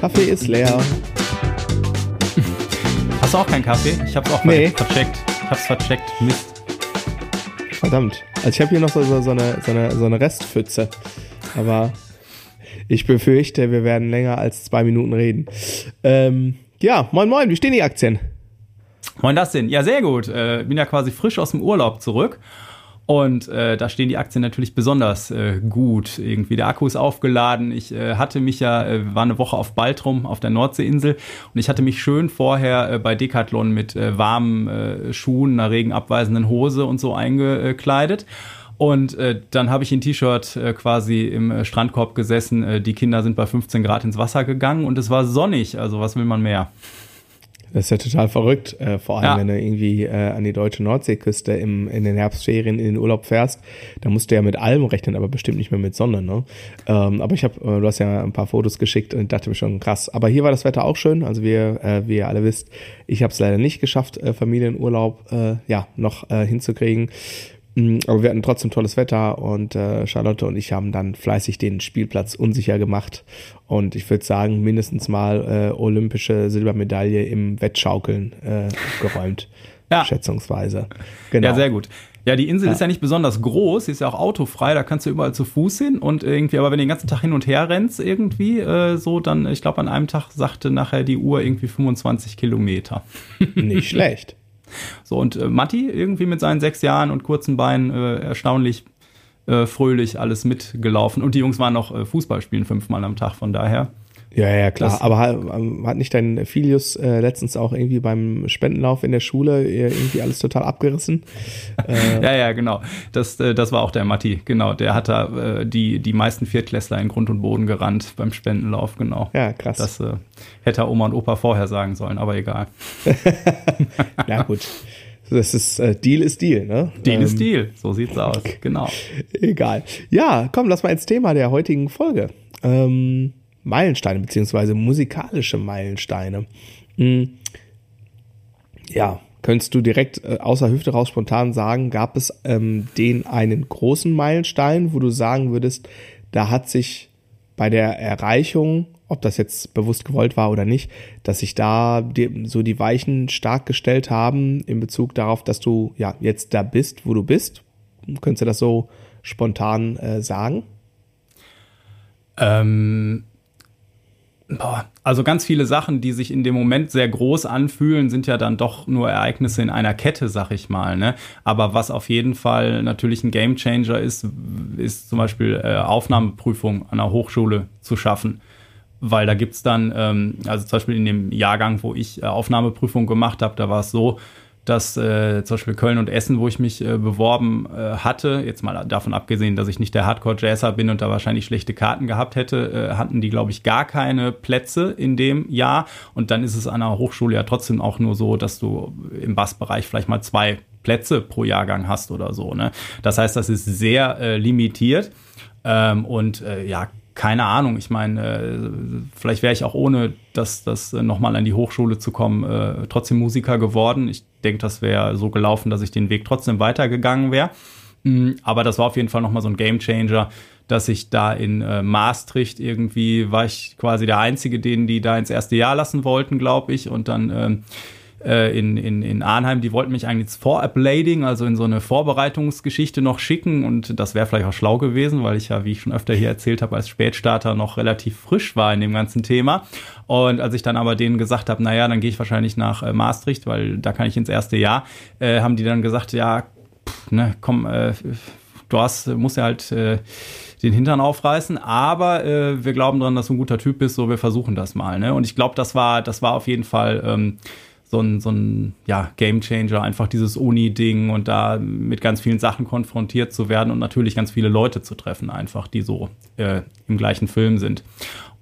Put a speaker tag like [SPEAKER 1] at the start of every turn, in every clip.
[SPEAKER 1] Kaffee ist leer.
[SPEAKER 2] Hast du auch keinen Kaffee? Ich hab's auch
[SPEAKER 1] Nee.
[SPEAKER 2] vercheckt. Ich hab's vercheckt. Mist.
[SPEAKER 1] Verdammt. Also ich habe hier noch so, so, so, eine, so, eine, so eine Restpfütze. Aber ich befürchte, wir werden länger als zwei Minuten reden. Ähm, ja, moin moin, wie stehen die Aktien?
[SPEAKER 2] Moin, das denn? Ja, sehr gut. Äh, bin ja quasi frisch aus dem Urlaub zurück. Und äh, da stehen die Aktien natürlich besonders äh, gut. Irgendwie der Akku ist aufgeladen. Ich äh, hatte mich ja, äh, war eine Woche auf Baltrum auf der Nordseeinsel und ich hatte mich schön vorher äh, bei Decathlon mit äh, warmen Schuhen, einer regenabweisenden Hose und so eingekleidet. Und äh, dann habe ich in T-Shirt äh, quasi im äh, Strandkorb gesessen. Die Kinder sind bei 15 Grad ins Wasser gegangen und es war sonnig. Also was will man mehr?
[SPEAKER 1] Das ist ja total verrückt, äh, vor allem
[SPEAKER 2] Ja.
[SPEAKER 1] wenn du irgendwie äh, an die deutsche Nordseeküste im, in den Herbstferien in den Urlaub fährst, da musst du ja mit allem rechnen, aber bestimmt nicht mehr mit Sonne. Ne? Ähm, aber ich habe, äh, du hast ja ein paar Fotos geschickt und dachte mir schon krass. Aber hier war das Wetter auch schön. Also wir, äh, wie ihr alle wisst, ich habe es leider nicht geschafft, äh, Familienurlaub äh, ja noch äh, hinzukriegen. Mm, Aber wir hatten trotzdem tolles Wetter und äh, Charlotte und ich haben dann fleißig den Spielplatz unsicher gemacht. Und ich würde sagen, mindestens mal äh, olympische Silbermedaille im Wettschaukeln äh, geräumt.
[SPEAKER 2] Ja.
[SPEAKER 1] Schätzungsweise. Genau.
[SPEAKER 2] Ja, sehr gut. Ja, die Insel ist ja nicht besonders groß, sie ist ja auch autofrei, da kannst du überall zu Fuß hin und irgendwie, aber wenn du den ganzen Tag hin und her rennst irgendwie äh, so, dann, ich glaube, an einem Tag sagte nachher die Uhr irgendwie 25 Kilometer.
[SPEAKER 1] Nicht schlecht.
[SPEAKER 2] So, und äh, Matti irgendwie mit seinen sechs Jahren und kurzen Beinen äh, erstaunlich äh, fröhlich alles mitgelaufen und die Jungs waren noch äh, Fußball spielen fünfmal am Tag, von daher.
[SPEAKER 1] Ja, ja, klar.
[SPEAKER 2] Das-
[SPEAKER 1] Aber hat, ähm, hat nicht dein Filius äh, letztens auch irgendwie beim Spendenlauf in der Schule äh, irgendwie alles total abgerissen?
[SPEAKER 2] Ja, ja, genau. Das, äh, das war auch der Matti, genau. Der hat da äh, die, die meisten Viertklässler in Grund und Boden gerannt beim Spendenlauf, genau.
[SPEAKER 1] Ja, krass.
[SPEAKER 2] Das äh, hätte Oma und Opa vorher sagen sollen, aber egal.
[SPEAKER 1] ja, gut. Das ist, äh, Deal ist Deal, ne?
[SPEAKER 2] Deal
[SPEAKER 1] Ähm,
[SPEAKER 2] ist Deal, so sieht's aus. Genau.
[SPEAKER 1] Egal. Ja, komm, lass mal ins Thema der heutigen Folge. Ähm, Meilensteine, beziehungsweise musikalische Meilensteine. Hm. Ja, könntest du direkt äh, außer Hüfte raus spontan sagen, gab es ähm, den einen großen Meilenstein, wo du sagen würdest, da hat sich bei der Erreichung, ob das jetzt bewusst gewollt war oder nicht, dass sich da die, so die Weichen stark gestellt haben in Bezug darauf, dass du ja jetzt da bist, wo du bist? Könntest du das so spontan äh, sagen?
[SPEAKER 2] Ähm, boah, also ganz viele Sachen, die sich in dem Moment sehr groß anfühlen, sind ja dann doch nur Ereignisse in einer Kette, sag ich mal. Ne? Aber was auf jeden Fall natürlich ein Gamechanger ist, ist zum Beispiel äh, Aufnahmeprüfung an der Hochschule zu schaffen. Weil da gibt's dann, ähm, also zum Beispiel in dem Jahrgang, wo ich äh, Aufnahmeprüfung gemacht habe, da war es so, dass äh, zum Beispiel Köln und Essen, wo ich mich äh, beworben äh, hatte, jetzt mal davon abgesehen, dass ich nicht der Hardcore-Jazzer bin und da wahrscheinlich schlechte Karten gehabt hätte, äh, hatten die, glaube ich, gar keine Plätze in dem Jahr. Und dann ist es an der Hochschule ja trotzdem auch nur so, dass du im Bassbereich vielleicht mal zwei Plätze pro Jahrgang hast oder so. Ne? Das heißt, das ist sehr äh, limitiert. Ähm, und äh, ja, keine Ahnung. Ich meine, äh, vielleicht wäre ich auch ohne das, das äh, nochmal an die Hochschule zu kommen, äh, trotzdem Musiker geworden. Ich denke, das wäre so gelaufen, dass ich den Weg trotzdem weitergegangen wäre. Mm, Aber das war auf jeden Fall nochmal so ein Gamechanger, dass ich da in äh, Maastricht irgendwie war ich quasi der Einzige, den die da ins erste Jahr lassen wollten, glaube ich. Und dann ähm, äh, in, in, in Arnheim, die wollten mich eigentlich ins Vorblading, also in so eine Vorbereitungsgeschichte noch schicken und das wäre vielleicht auch schlau gewesen, weil ich ja, wie ich schon öfter hier erzählt habe, als Spätstarter noch relativ frisch war in dem ganzen Thema. Und als ich dann aber denen gesagt habe, naja, dann gehe ich wahrscheinlich nach äh, Maastricht, weil da kann ich ins erste Jahr, äh, haben die dann gesagt, ja, pff, ne, komm, äh, du hast, musst ja halt äh, den Hintern aufreißen, aber äh, wir glauben dran, dass du ein guter Typ bist, so wir versuchen das mal. Ne? Und ich glaube, das war, das war auf jeden Fall ähm, so ein, so ein ja, Game Changer, einfach dieses Uni-Ding und da mit ganz vielen Sachen konfrontiert zu werden und natürlich ganz viele Leute zu treffen, einfach, die so äh, im gleichen Film sind.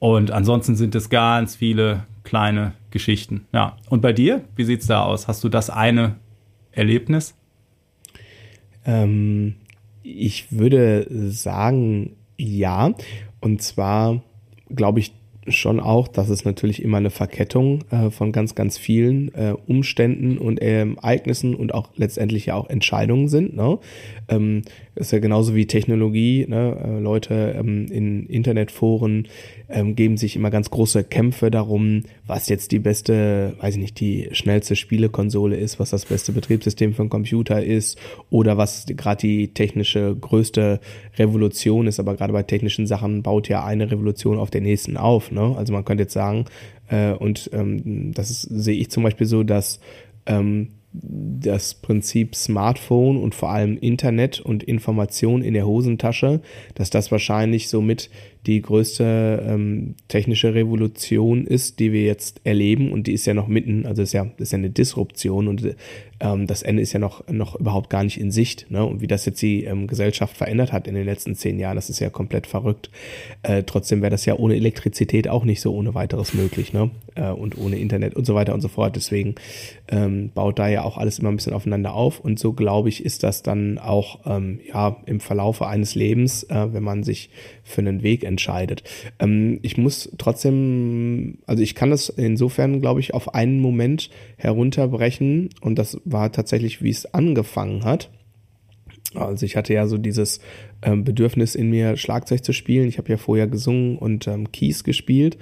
[SPEAKER 2] Und ansonsten sind es ganz viele kleine Geschichten. Ja. Und bei dir, wie sieht's da aus? Hast du das eine Erlebnis?
[SPEAKER 1] Ähm, ich würde sagen, ja. Und zwar, glaube ich, schon auch, dass es natürlich immer eine Verkettung äh, von ganz, ganz vielen äh, Umständen und äh, Ereignissen und auch letztendlich ja auch Entscheidungen sind. Ne? Ähm, ist ja genauso wie Technologie. Ne? Äh, Leute ähm, in Internetforen ähm, geben sich immer ganz große Kämpfe darum, was jetzt die beste, weiß ich nicht, die schnellste Spielekonsole ist, was das beste Betriebssystem für einen Computer ist oder was gerade die technische größte Revolution ist. Aber gerade bei technischen Sachen baut ja eine Revolution auf der nächsten auf. Ne? Also man könnte jetzt sagen, äh, und ähm, das sehe ich zum Beispiel so, dass ähm, das Prinzip Smartphone und vor allem Internet und Information in der Hosentasche, dass das wahrscheinlich somit die größte ähm, technische Revolution ist, die wir jetzt erleben und die ist ja noch mitten, also ist ja, ist ja eine Disruption und ähm, das Ende ist ja noch, noch überhaupt gar nicht in Sicht. Ne? Und wie das jetzt die ähm, Gesellschaft verändert hat in den letzten zehn Jahren, das ist ja komplett verrückt. Äh, trotzdem wäre das ja ohne Elektrizität auch nicht so ohne weiteres möglich ne? Äh, und ohne Internet und so weiter und so fort. Deswegen ähm, baut da ja auch alles immer ein bisschen aufeinander auf und so glaube ich, ist das dann auch ähm, ja im Verlaufe eines Lebens, äh, wenn man sich für einen Weg entscheidet. Ähm, ich muss trotzdem, also ich kann das insofern, glaube ich, auf einen Moment herunterbrechen und das war tatsächlich, wie es angefangen hat. Also ich hatte ja so dieses ähm, Bedürfnis in mir, Schlagzeug zu spielen. Ich habe ja vorher gesungen und ähm, Keys gespielt.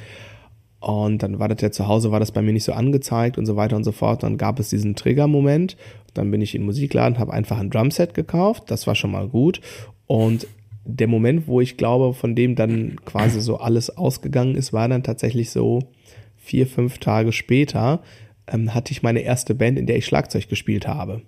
[SPEAKER 1] Und dann war das ja zu Hause, war das bei mir nicht so angezeigt und so weiter und so fort. Dann gab es diesen Trigger-Moment. Dann bin ich in den Musikladen, habe einfach ein Drumset gekauft. Das war schon mal gut. Und der Moment, wo ich glaube, von dem dann quasi so alles ausgegangen ist, war dann tatsächlich so vier, fünf Tage später, ähm, hatte ich meine erste Band, in der ich Schlagzeug gespielt habe.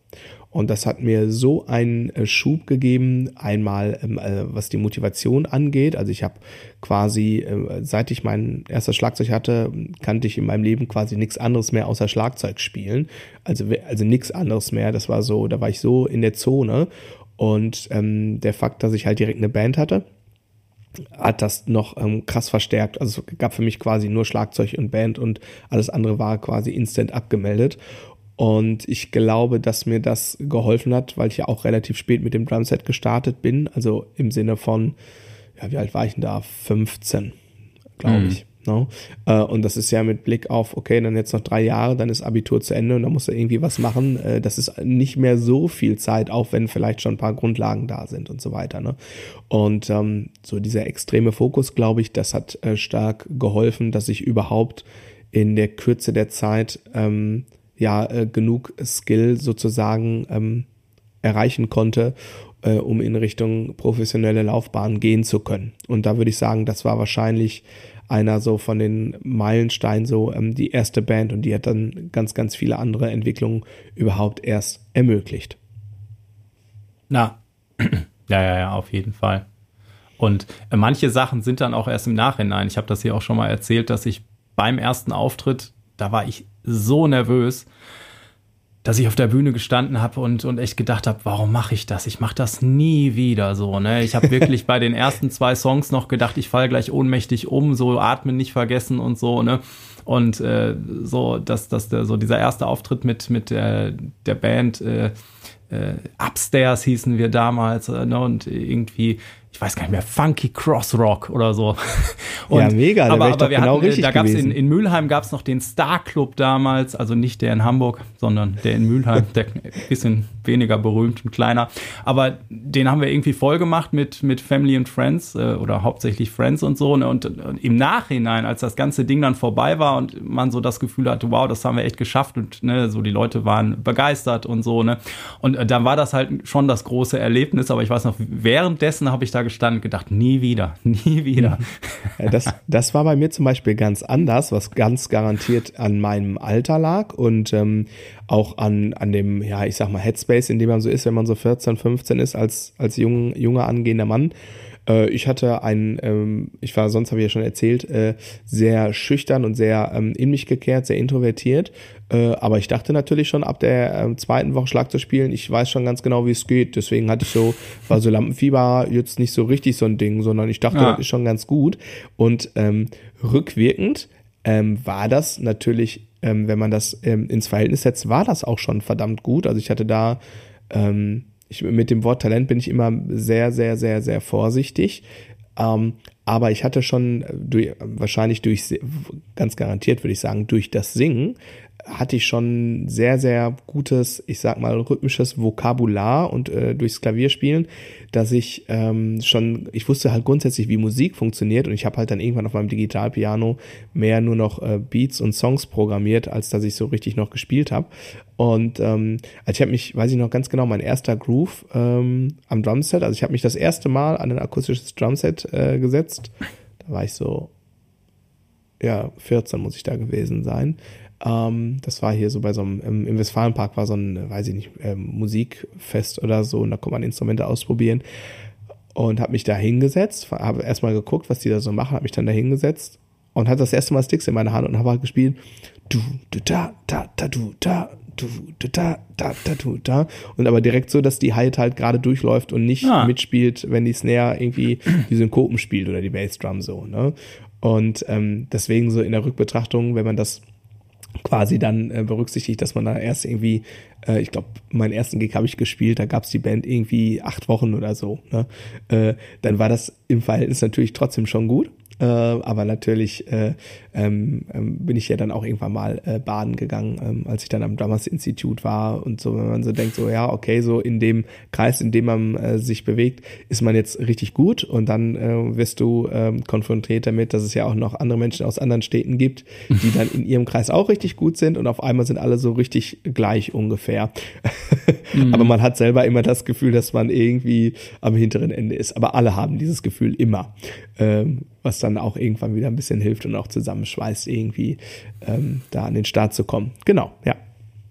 [SPEAKER 1] Und das hat mir so einen äh, Schub gegeben, einmal ähm, äh, was die Motivation angeht. Also ich habe quasi, äh, seit ich mein erstes Schlagzeug hatte, kannte ich in meinem Leben quasi nichts anderes mehr außer Schlagzeug spielen. Also, also nichts anderes mehr. Das war so, da war ich so in der Zone. Und ähm, der Fakt, dass ich halt direkt eine Band hatte, hat das noch ähm, krass verstärkt. Also es gab für mich quasi nur Schlagzeug und Band und alles andere war quasi instant abgemeldet. Und ich glaube, dass mir das geholfen hat, weil ich ja auch relativ spät mit dem Drumset gestartet bin. Also im Sinne von, ja, wie alt war ich denn da? 15, glaube mhm. ich. No? Äh, und das ist ja mit Blick auf, okay, dann jetzt noch drei Jahre, dann ist Abitur zu Ende und dann muss er irgendwie was machen. Äh, das ist nicht mehr so viel Zeit, auch wenn vielleicht schon ein paar Grundlagen da sind und so weiter. Ne? Und ähm, so dieser extreme Fokus, glaube ich, das hat äh, stark geholfen, dass ich überhaupt in der Kürze der Zeit ähm, ja äh, genug Skill sozusagen ähm, erreichen konnte, äh, um in Richtung professionelle Laufbahn gehen zu können. Und da würde ich sagen, das war wahrscheinlich einer so von den Meilensteinen so ähm, die erste Band und die hat dann ganz, ganz viele andere Entwicklungen überhaupt erst ermöglicht.
[SPEAKER 2] Na, ja, ja, ja, auf jeden Fall. Und äh, manche Sachen sind dann auch erst im Nachhinein. Ich habe das hier auch schon mal erzählt, dass ich beim ersten Auftritt, da war ich so nervös, dass ich auf der Bühne gestanden habe und, und echt gedacht habe, warum mache ich das? Ich mache das nie wieder so. Ne? Ich habe wirklich bei den ersten zwei Songs noch gedacht, ich falle gleich ohnmächtig um, so atmen nicht vergessen und so. Ne? Und äh, so, dass, dass der, so dieser erste Auftritt mit, mit der, der Band äh, äh, Upstairs hießen wir damals äh, ne? und irgendwie ich weiß gar nicht mehr, Funky Crossrock oder so.
[SPEAKER 1] Und, ja, mega,
[SPEAKER 2] da aber, aber wir genau hatten, richtig da gab's in, in Mülheim gab es noch den Star Club damals, also nicht der in Hamburg, sondern der in Mülheim, der bisschen weniger berühmt und kleiner. Aber den haben wir irgendwie voll gemacht mit, mit Family and Friends äh, oder hauptsächlich Friends und so. Ne? Und, und, im Nachhinein, als das ganze Ding dann vorbei war und man so das Gefühl hatte, wow, das haben wir echt geschafft und ne, so die Leute waren begeistert und so. Ne? Und äh, dann war das halt schon das große Erlebnis. Aber ich weiß noch, währenddessen habe ich da gestanden gedacht, nie wieder, nie wieder.
[SPEAKER 1] Das, das war bei mir zum Beispiel ganz anders, was ganz garantiert an meinem Alter lag und ähm, auch an, an dem, ja, ich sag mal, Headspace, in dem man so ist, wenn man so 14, 15 ist, als, als jung, junger angehender Mann. Äh, ich hatte ein, ähm, ich war, sonst habe ich ja schon erzählt, äh, sehr schüchtern und sehr ähm, in mich gekehrt, sehr introvertiert. Äh, aber ich dachte natürlich schon ab der ähm, zweiten Woche Schlag zu spielen, ich weiß schon ganz genau, wie es geht. Deswegen hatte ich so, war so Lampenfieber jetzt nicht so richtig so ein Ding, sondern ich dachte, ja. das ist schon ganz gut. Und ähm, rückwirkend ähm, war das natürlich, ähm, wenn man das ähm, ins Verhältnis setzt, war das auch schon verdammt gut. Also ich hatte da ähm, ich, mit dem Wort Talent bin ich immer sehr, sehr, sehr, sehr vorsichtig. Ähm, aber ich hatte schon durch, wahrscheinlich durch, ganz garantiert würde ich sagen, durch das Singen hatte ich schon sehr, sehr gutes, ich sag mal, rhythmisches Vokabular und äh, durchs Klavierspielen, dass ich ähm, schon, ich wusste halt grundsätzlich, wie Musik funktioniert und ich habe halt dann irgendwann auf meinem Digitalpiano mehr nur noch äh, Beats und Songs programmiert, als dass ich so richtig noch gespielt habe. Und ähm, also ich habe mich, weiß ich noch ganz genau, mein erster Groove ähm, am Drumset, also ich habe mich das erste Mal an ein akustisches Drumset äh, gesetzt. Da war ich so, ja, 14 muss ich da gewesen sein. Ähm, das war hier so bei so einem, im, im Westfalenpark war so ein, weiß ich nicht, ähm, Musikfest oder so und da konnte man Instrumente ausprobieren und habe mich da hingesetzt, habe erstmal geguckt, was die da so machen, habe mich dann da hingesetzt und hatte das erste Mal Sticks in meiner Hand und habe halt gespielt du du da da da du da du du da da da du da und aber direkt so, dass die Hi-Hat halt gerade durchläuft und nicht ah. mitspielt, wenn die Snare irgendwie die Synkopen spielt oder die Bassdrum so, ne? Und ähm, deswegen so in der Rückbetrachtung, wenn man das quasi dann äh, berücksichtigt, dass man da erst irgendwie, äh, ich glaube, meinen ersten Gig habe ich gespielt, da gab es die Band irgendwie acht Wochen oder so. Ne? Äh, dann war das im Verhältnis natürlich trotzdem schon gut. Äh, aber natürlich äh, ähm, ähm, bin ich ja dann auch irgendwann mal äh, baden gegangen, ähm, als ich dann am Drummers Institut war und so, wenn man so denkt, so ja, okay, so in dem Kreis, in dem man äh, sich bewegt, ist man jetzt richtig gut und dann äh, wirst du ähm, konfrontiert damit, dass es ja auch noch andere Menschen aus anderen Städten gibt, die dann in ihrem Kreis auch richtig gut sind und auf einmal sind alle so richtig gleich ungefähr. mhm. Aber man hat selber immer das Gefühl, dass man irgendwie am hinteren Ende ist. Aber alle haben dieses Gefühl immer. Ähm, was dann auch irgendwann wieder ein bisschen hilft und auch zusammenschweißt, irgendwie ähm, da an den Start zu kommen. Genau, ja.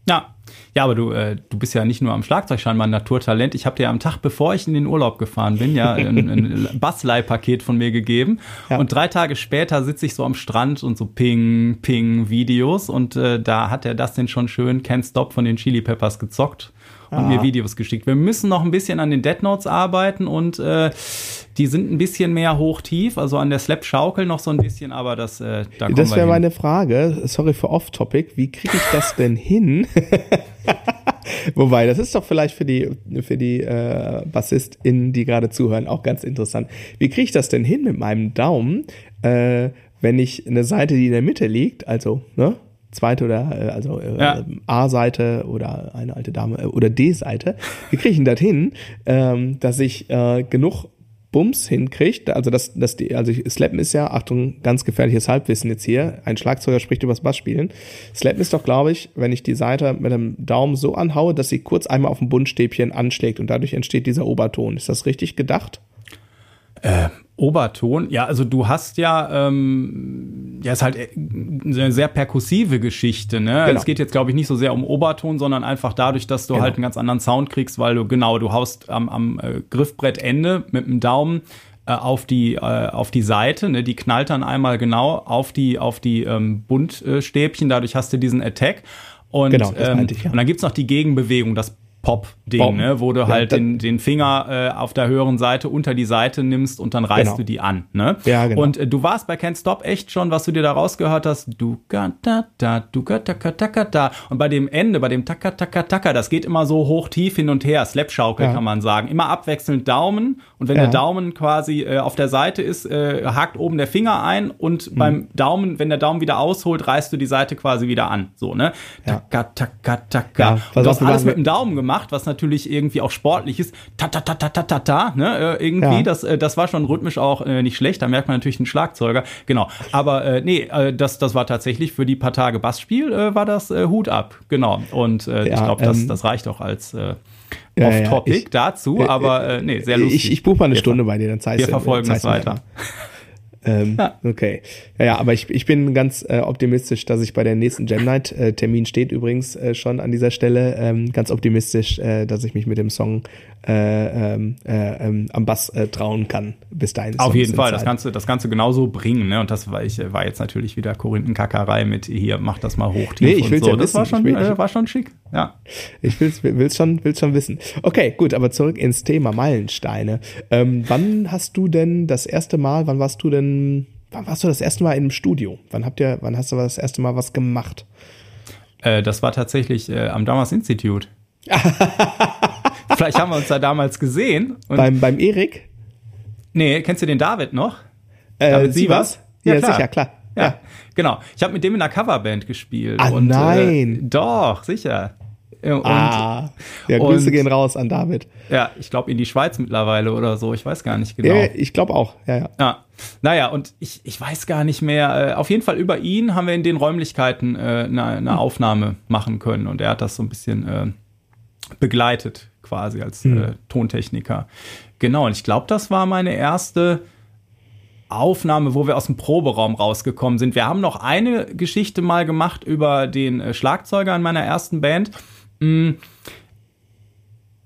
[SPEAKER 2] Ja, ja, aber du, äh, du bist ja nicht nur am Schlagzeug scheinbar ein Naturtalent. Ich habe dir am Tag, bevor ich in den Urlaub gefahren bin, ja ein, ein Bassleihpaket von mir gegeben. Ja. Und drei Tage später sitze ich so am Strand und so Ping, Ping Videos. Und äh, da hat er das denn schon schön Can't Stop von den Chili Peppers gezockt und ah. mir Videos geschickt. Wir müssen noch ein bisschen an den Dead Notes arbeiten und äh, die sind ein bisschen mehr hoch-tief, also an der Slap-Schaukel noch so ein bisschen, aber das, äh,
[SPEAKER 1] da Das wäre meine Frage, sorry für Off-Topic, wie kriege ich das denn hin? Wobei, das ist doch vielleicht für die, für die äh, BassistInnen, die gerade zuhören, auch ganz interessant. Wie kriege ich das denn hin mit meinem Daumen, äh, wenn ich eine Seite, die in der Mitte liegt, also, ne, zweite oder äh, also äh, ja. A-Seite oder eine alte Dame äh, oder D-Seite. Wie kriege ich denn das hin, ähm, dass ich äh, genug Bums hinkriegt, also das, das die, also Slappen ist ja, Achtung, ganz gefährliches Halbwissen jetzt hier. Ein Schlagzeuger spricht übers Bassspielen. Slappen ist doch, glaube ich, wenn ich die Seite mit dem Daumen so anhaue, dass sie kurz einmal auf dem Bundstäbchen anschlägt und dadurch entsteht dieser Oberton. Ist das richtig gedacht?
[SPEAKER 2] Äh, Oberton, ja, also du hast ja, ähm, ja, ist halt eine sehr perkussive Geschichte, ne? Genau. Es geht jetzt, glaube ich, nicht so sehr um Oberton, sondern einfach dadurch, dass du genau. halt einen ganz anderen Sound kriegst, weil du, genau, du haust am, am äh, Griffbrettende mit dem Daumen äh, auf die äh, auf die Seite, ne? die knallt dann einmal genau auf die auf die ähm, Buntstäbchen, dadurch hast du diesen Attack und, genau, ähm, ich, ja. und dann gibt's noch die Gegenbewegung, das Pop-Ding, ne? wo du ja, halt den, den Finger äh, auf der höheren Seite unter die Seite nimmst und dann reißt genau. du die an. Ne? Ja, genau. Und äh, du warst bei Can't Stop echt schon, was du dir da rausgehört hast, du da da, du taka taka da. Und bei dem Ende, bei dem taka taka taka, das geht immer so hoch, tief hin und her, Slapschaukel ja. kann man sagen. Immer abwechselnd Daumen und wenn ja. der Daumen quasi äh, auf der Seite ist, äh, hakt oben der Finger ein und mhm. beim Daumen, wenn der Daumen wieder ausholt, reißt du die Seite quasi wieder an. So, ne? Taka taka taka. Ja, du hast alles mit dem Daumen gemacht gemacht, was natürlich irgendwie auch sportlich ist. Ta ta ta ta ta ta ta, ne? Äh, irgendwie, ja. das, äh, das war schon rhythmisch auch äh, nicht schlecht. Da merkt man natürlich den Schlagzeuger. Genau. Aber äh, nee, äh, das, das war tatsächlich für die paar Tage Bassspiel, äh, war das äh, Hut ab. Genau. Und äh, ja, ich glaube, das, ähm, das reicht auch als äh, Off-Topic ja, dazu, aber äh, nee, sehr lustig.
[SPEAKER 1] Ich, ich buche mal eine Stunde bei dir, dann zeigst
[SPEAKER 2] Wir verfolgen es weiter.
[SPEAKER 1] Ähm, ja. Okay. Ja, ja, aber ich, ich bin ganz äh, optimistisch, dass ich bei der nächsten Gem Night, äh, Termin steht übrigens äh, schon an dieser Stelle, ähm, ganz optimistisch, äh, dass ich mich mit dem Song äh, ähm, äh, ähm, am Bass äh, trauen kann. Bis dahin.
[SPEAKER 2] Auf jeden Fall, das kannst, du, das du genauso bringen. Ne? Und das war, ich, war jetzt natürlich wieder Korinthenkackerei mit hier, mach das mal hoch, tief nee, ich und so. Ja das war schon, will, äh, war schon schick. Ja.
[SPEAKER 1] Ich will's, will's, schon, will's schon wissen. Okay, gut, aber zurück ins Thema Meilensteine. Ähm, wann hast du denn das erste Mal, wann warst du denn, wann warst du das erste Mal im Studio? Wann habt ihr, wann hast du das erste Mal was gemacht?
[SPEAKER 2] Äh, das war tatsächlich äh, am Damas Institute. Vielleicht haben wir uns da damals gesehen.
[SPEAKER 1] beim, beim Erik?
[SPEAKER 2] Nee, kennst du den David noch?
[SPEAKER 1] Äh,
[SPEAKER 2] David
[SPEAKER 1] Sievers? Ja,
[SPEAKER 2] Ja, klar.
[SPEAKER 1] sicher, klar.
[SPEAKER 2] Ja, genau. Ich habe mit dem in einer Coverband gespielt.
[SPEAKER 1] Ah,
[SPEAKER 2] und,
[SPEAKER 1] nein.
[SPEAKER 2] Äh, doch, sicher. Äh, Und,
[SPEAKER 1] ah, ja, Grüße
[SPEAKER 2] und-
[SPEAKER 1] gehen raus an David.
[SPEAKER 2] Ja, ich glaube in die Schweiz mittlerweile oder so. Ich weiß gar nicht genau.
[SPEAKER 1] Ja, ich glaube auch. Ja, ja.
[SPEAKER 2] Ja, naja, und ich, ich weiß gar nicht mehr. Äh, auf jeden Fall über ihn haben wir in den Räumlichkeiten äh, eine, eine Aufnahme machen können und er hat das so ein bisschen äh, begleitet, quasi als äh, Tontechniker. Genau, und ich glaube, das war meine erste Aufnahme, wo wir aus dem Proberaum rausgekommen sind. Wir haben noch eine Geschichte mal gemacht über den äh, Schlagzeuger in meiner ersten Band. Mm.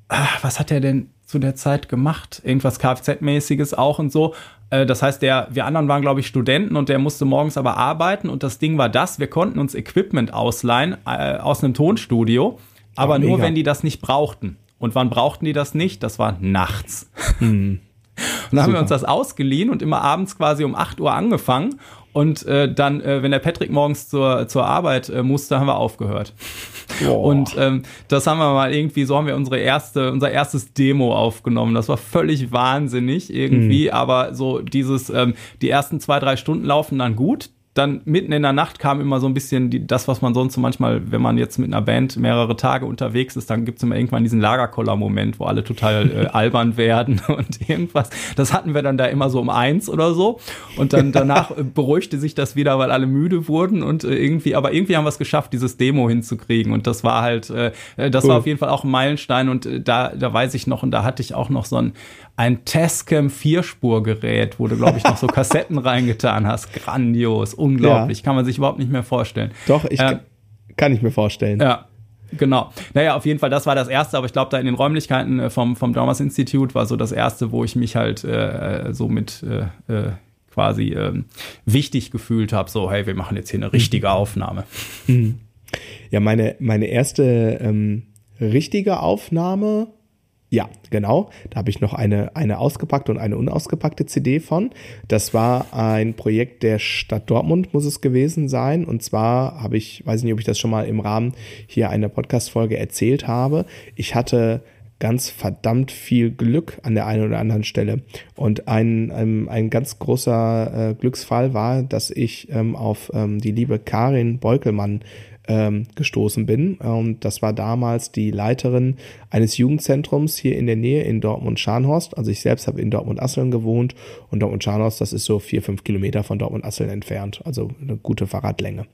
[SPEAKER 2] Ah, Was hat er denn zu der Zeit gemacht? Irgendwas Kfz-mäßiges auch und so. Äh, Das heißt, der, wir anderen waren, glaube ich, Studenten und der musste morgens aber arbeiten und das Ding war das, wir konnten uns Equipment ausleihen äh, aus einem Tonstudio, aber
[SPEAKER 1] Ah,
[SPEAKER 2] nur, wenn die das nicht brauchten. Und wann brauchten die das nicht? Das war nachts. Und dann haben wir uns das ausgeliehen und immer abends quasi um 8 Uhr angefangen. Und äh, dann, äh, wenn der Patrick morgens zur, zur Arbeit äh, musste, haben wir aufgehört.
[SPEAKER 1] Boah.
[SPEAKER 2] Und ähm, das haben wir mal irgendwie, so haben wir unsere erste, unser erstes Demo aufgenommen. Das war völlig wahnsinnig irgendwie, aber so dieses, ähm, die ersten zwei, drei Stunden laufen dann gut. Dann mitten in der Nacht kam immer so ein bisschen die, das, was man sonst so manchmal, wenn man jetzt mit einer Band mehrere Tage unterwegs ist, dann gibt's immer irgendwann diesen Lagerkoller-Moment, wo alle total äh, albern werden und irgendwas. Das hatten wir dann da immer so um eins oder so. Und dann danach äh, beruhigte sich das wieder, weil alle müde wurden und äh, irgendwie, aber irgendwie haben wir es geschafft, dieses Demo hinzukriegen. Und das war halt, äh, äh, das
[SPEAKER 1] Cool.
[SPEAKER 2] war auf jeden Fall auch ein Meilenstein. Und äh, da, da weiß ich noch, und da hatte ich auch noch so ein, ein Tascam Vierspurgerät, wo du, glaube ich, noch so Kassetten reingetan hast. Grandios, unglaublich. Kann man sich überhaupt nicht mehr vorstellen.
[SPEAKER 1] Doch, ich
[SPEAKER 2] Ähm,
[SPEAKER 1] kann ich mir vorstellen.
[SPEAKER 2] ja, genau. Naja, auf jeden Fall, das war das Erste, aber ich glaube, da in den Räumlichkeiten äh, vom, vom Dramas Institute war so das Erste, wo ich mich halt äh, so mit äh, äh, quasi ähm, wichtig gefühlt habe, so, hey, wir machen jetzt hier eine richtige Aufnahme.
[SPEAKER 1] Ja, meine, meine erste ähm, richtige Aufnahme, ja, genau. Da habe ich noch eine, eine ausgepackte und eine unausgepackte CD von. Das war ein Projekt der Stadt Dortmund, muss es gewesen sein. Und zwar habe ich, weiß nicht, ob ich das schon mal im Rahmen hier einer Podcast-Folge erzählt habe. Ich hatte ganz verdammt viel Glück an der einen oder anderen Stelle. Und ein, ähm, ein ganz großer äh, Glücksfall war, dass ich ähm, auf ähm, die liebe Karin Beukelmann ähm, gestoßen bin. Und das war damals die Leiterin eines Jugendzentrums hier in der Nähe in Dortmund-Scharnhorst. Also ich selbst habe in Dortmund-Asseln gewohnt und Dortmund-Scharnhorst, das ist so vier, fünf Kilometer von Dortmund-Asseln entfernt. Also eine gute Fahrradlänge.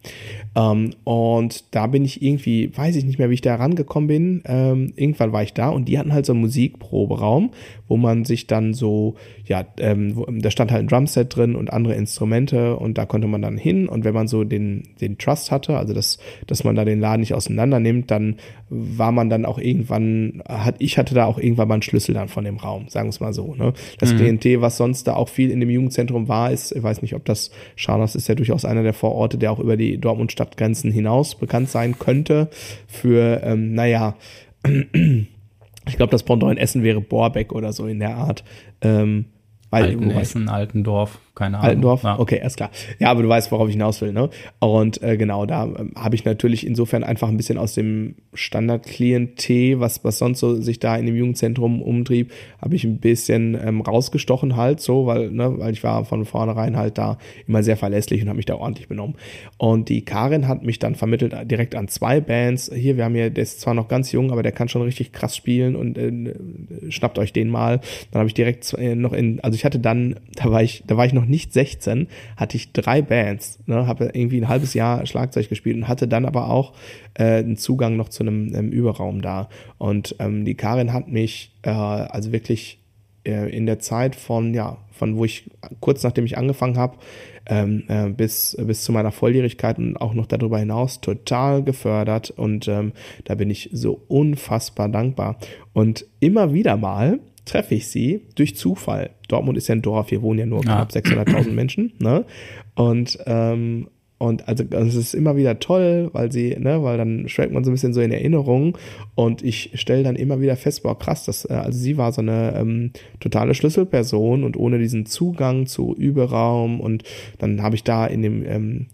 [SPEAKER 1] Ähm, und da bin ich irgendwie, weiß ich nicht mehr, wie ich da rangekommen bin. Ähm, irgendwann war ich da und die hatten halt so einen Musikproberaum, wo man sich dann so, ja, ähm, da stand halt ein Drumset drin und andere Instrumente und da konnte man dann hin und wenn man so den, den Trust hatte, also das, dass man da den Laden nicht auseinander nimmt, dann war man dann auch irgendwann, hat, ich hatte da auch irgendwann mal einen Schlüssel dann von dem Raum, sagen wir es mal so. Ne? Das Klientel, was sonst da auch viel in dem Jugendzentrum war, ist, ich weiß nicht, ob das, Scharnhorst ist ja durchaus einer der Vororte, der auch über die Dortmund-Stadtgrenzen hinaus bekannt sein könnte für, ähm, naja, ich glaube, das Pendant in Essen wäre Borbeck oder so in der Art. Ähm, weil,
[SPEAKER 2] Alten
[SPEAKER 1] wobei-
[SPEAKER 2] Essen, Altendorf, keine Ahnung.
[SPEAKER 1] Altendorf?
[SPEAKER 2] Ja.
[SPEAKER 1] Okay, ist klar. Ja, aber du weißt, worauf ich hinaus will, ne? Und äh, genau, da ähm, habe ich natürlich insofern einfach ein bisschen aus dem Standardklientel, was, was sonst so sich da in dem Jugendzentrum umtrieb, habe ich ein bisschen ähm, rausgestochen halt so, weil, ne, weil ich war von vornherein halt da immer sehr verlässlich und habe mich da ordentlich benommen. Und die Karin hat mich dann vermittelt äh, direkt an zwei Bands. Hier, wir haben hier, der ist zwar noch ganz jung, aber der kann schon richtig krass spielen und äh, schnappt euch den mal. Dann habe ich direkt äh, noch in, also ich hatte dann, da war ich, da war ich noch nicht 16, hatte ich drei Bands, ne, habe irgendwie ein halbes Jahr Schlagzeug gespielt und hatte dann aber auch äh, einen Zugang noch zu einem ähm, Überraum da. Und ähm, die Karin hat mich äh, also wirklich äh, in der Zeit von, ja, von wo ich kurz nachdem ich angefangen habe, ähm, äh, bis, bis zu meiner Volljährigkeit und auch noch darüber hinaus total gefördert und ähm, da bin ich so unfassbar dankbar. Und immer wieder mal treffe ich sie durch Zufall. Dortmund ist ja ein Dorf, hier wohnen ja nur knapp 600.000 Menschen, ne? Und ähm, und also also es ist immer wieder toll, weil sie, ne, weil dann schwelgt man so ein bisschen so in Erinnerung und ich stelle dann immer wieder fest, boah, krass, das, äh, also sie war so eine ähm, totale Schlüsselperson und ohne diesen Zugang zu Überraum und dann habe ich da in dem ähm,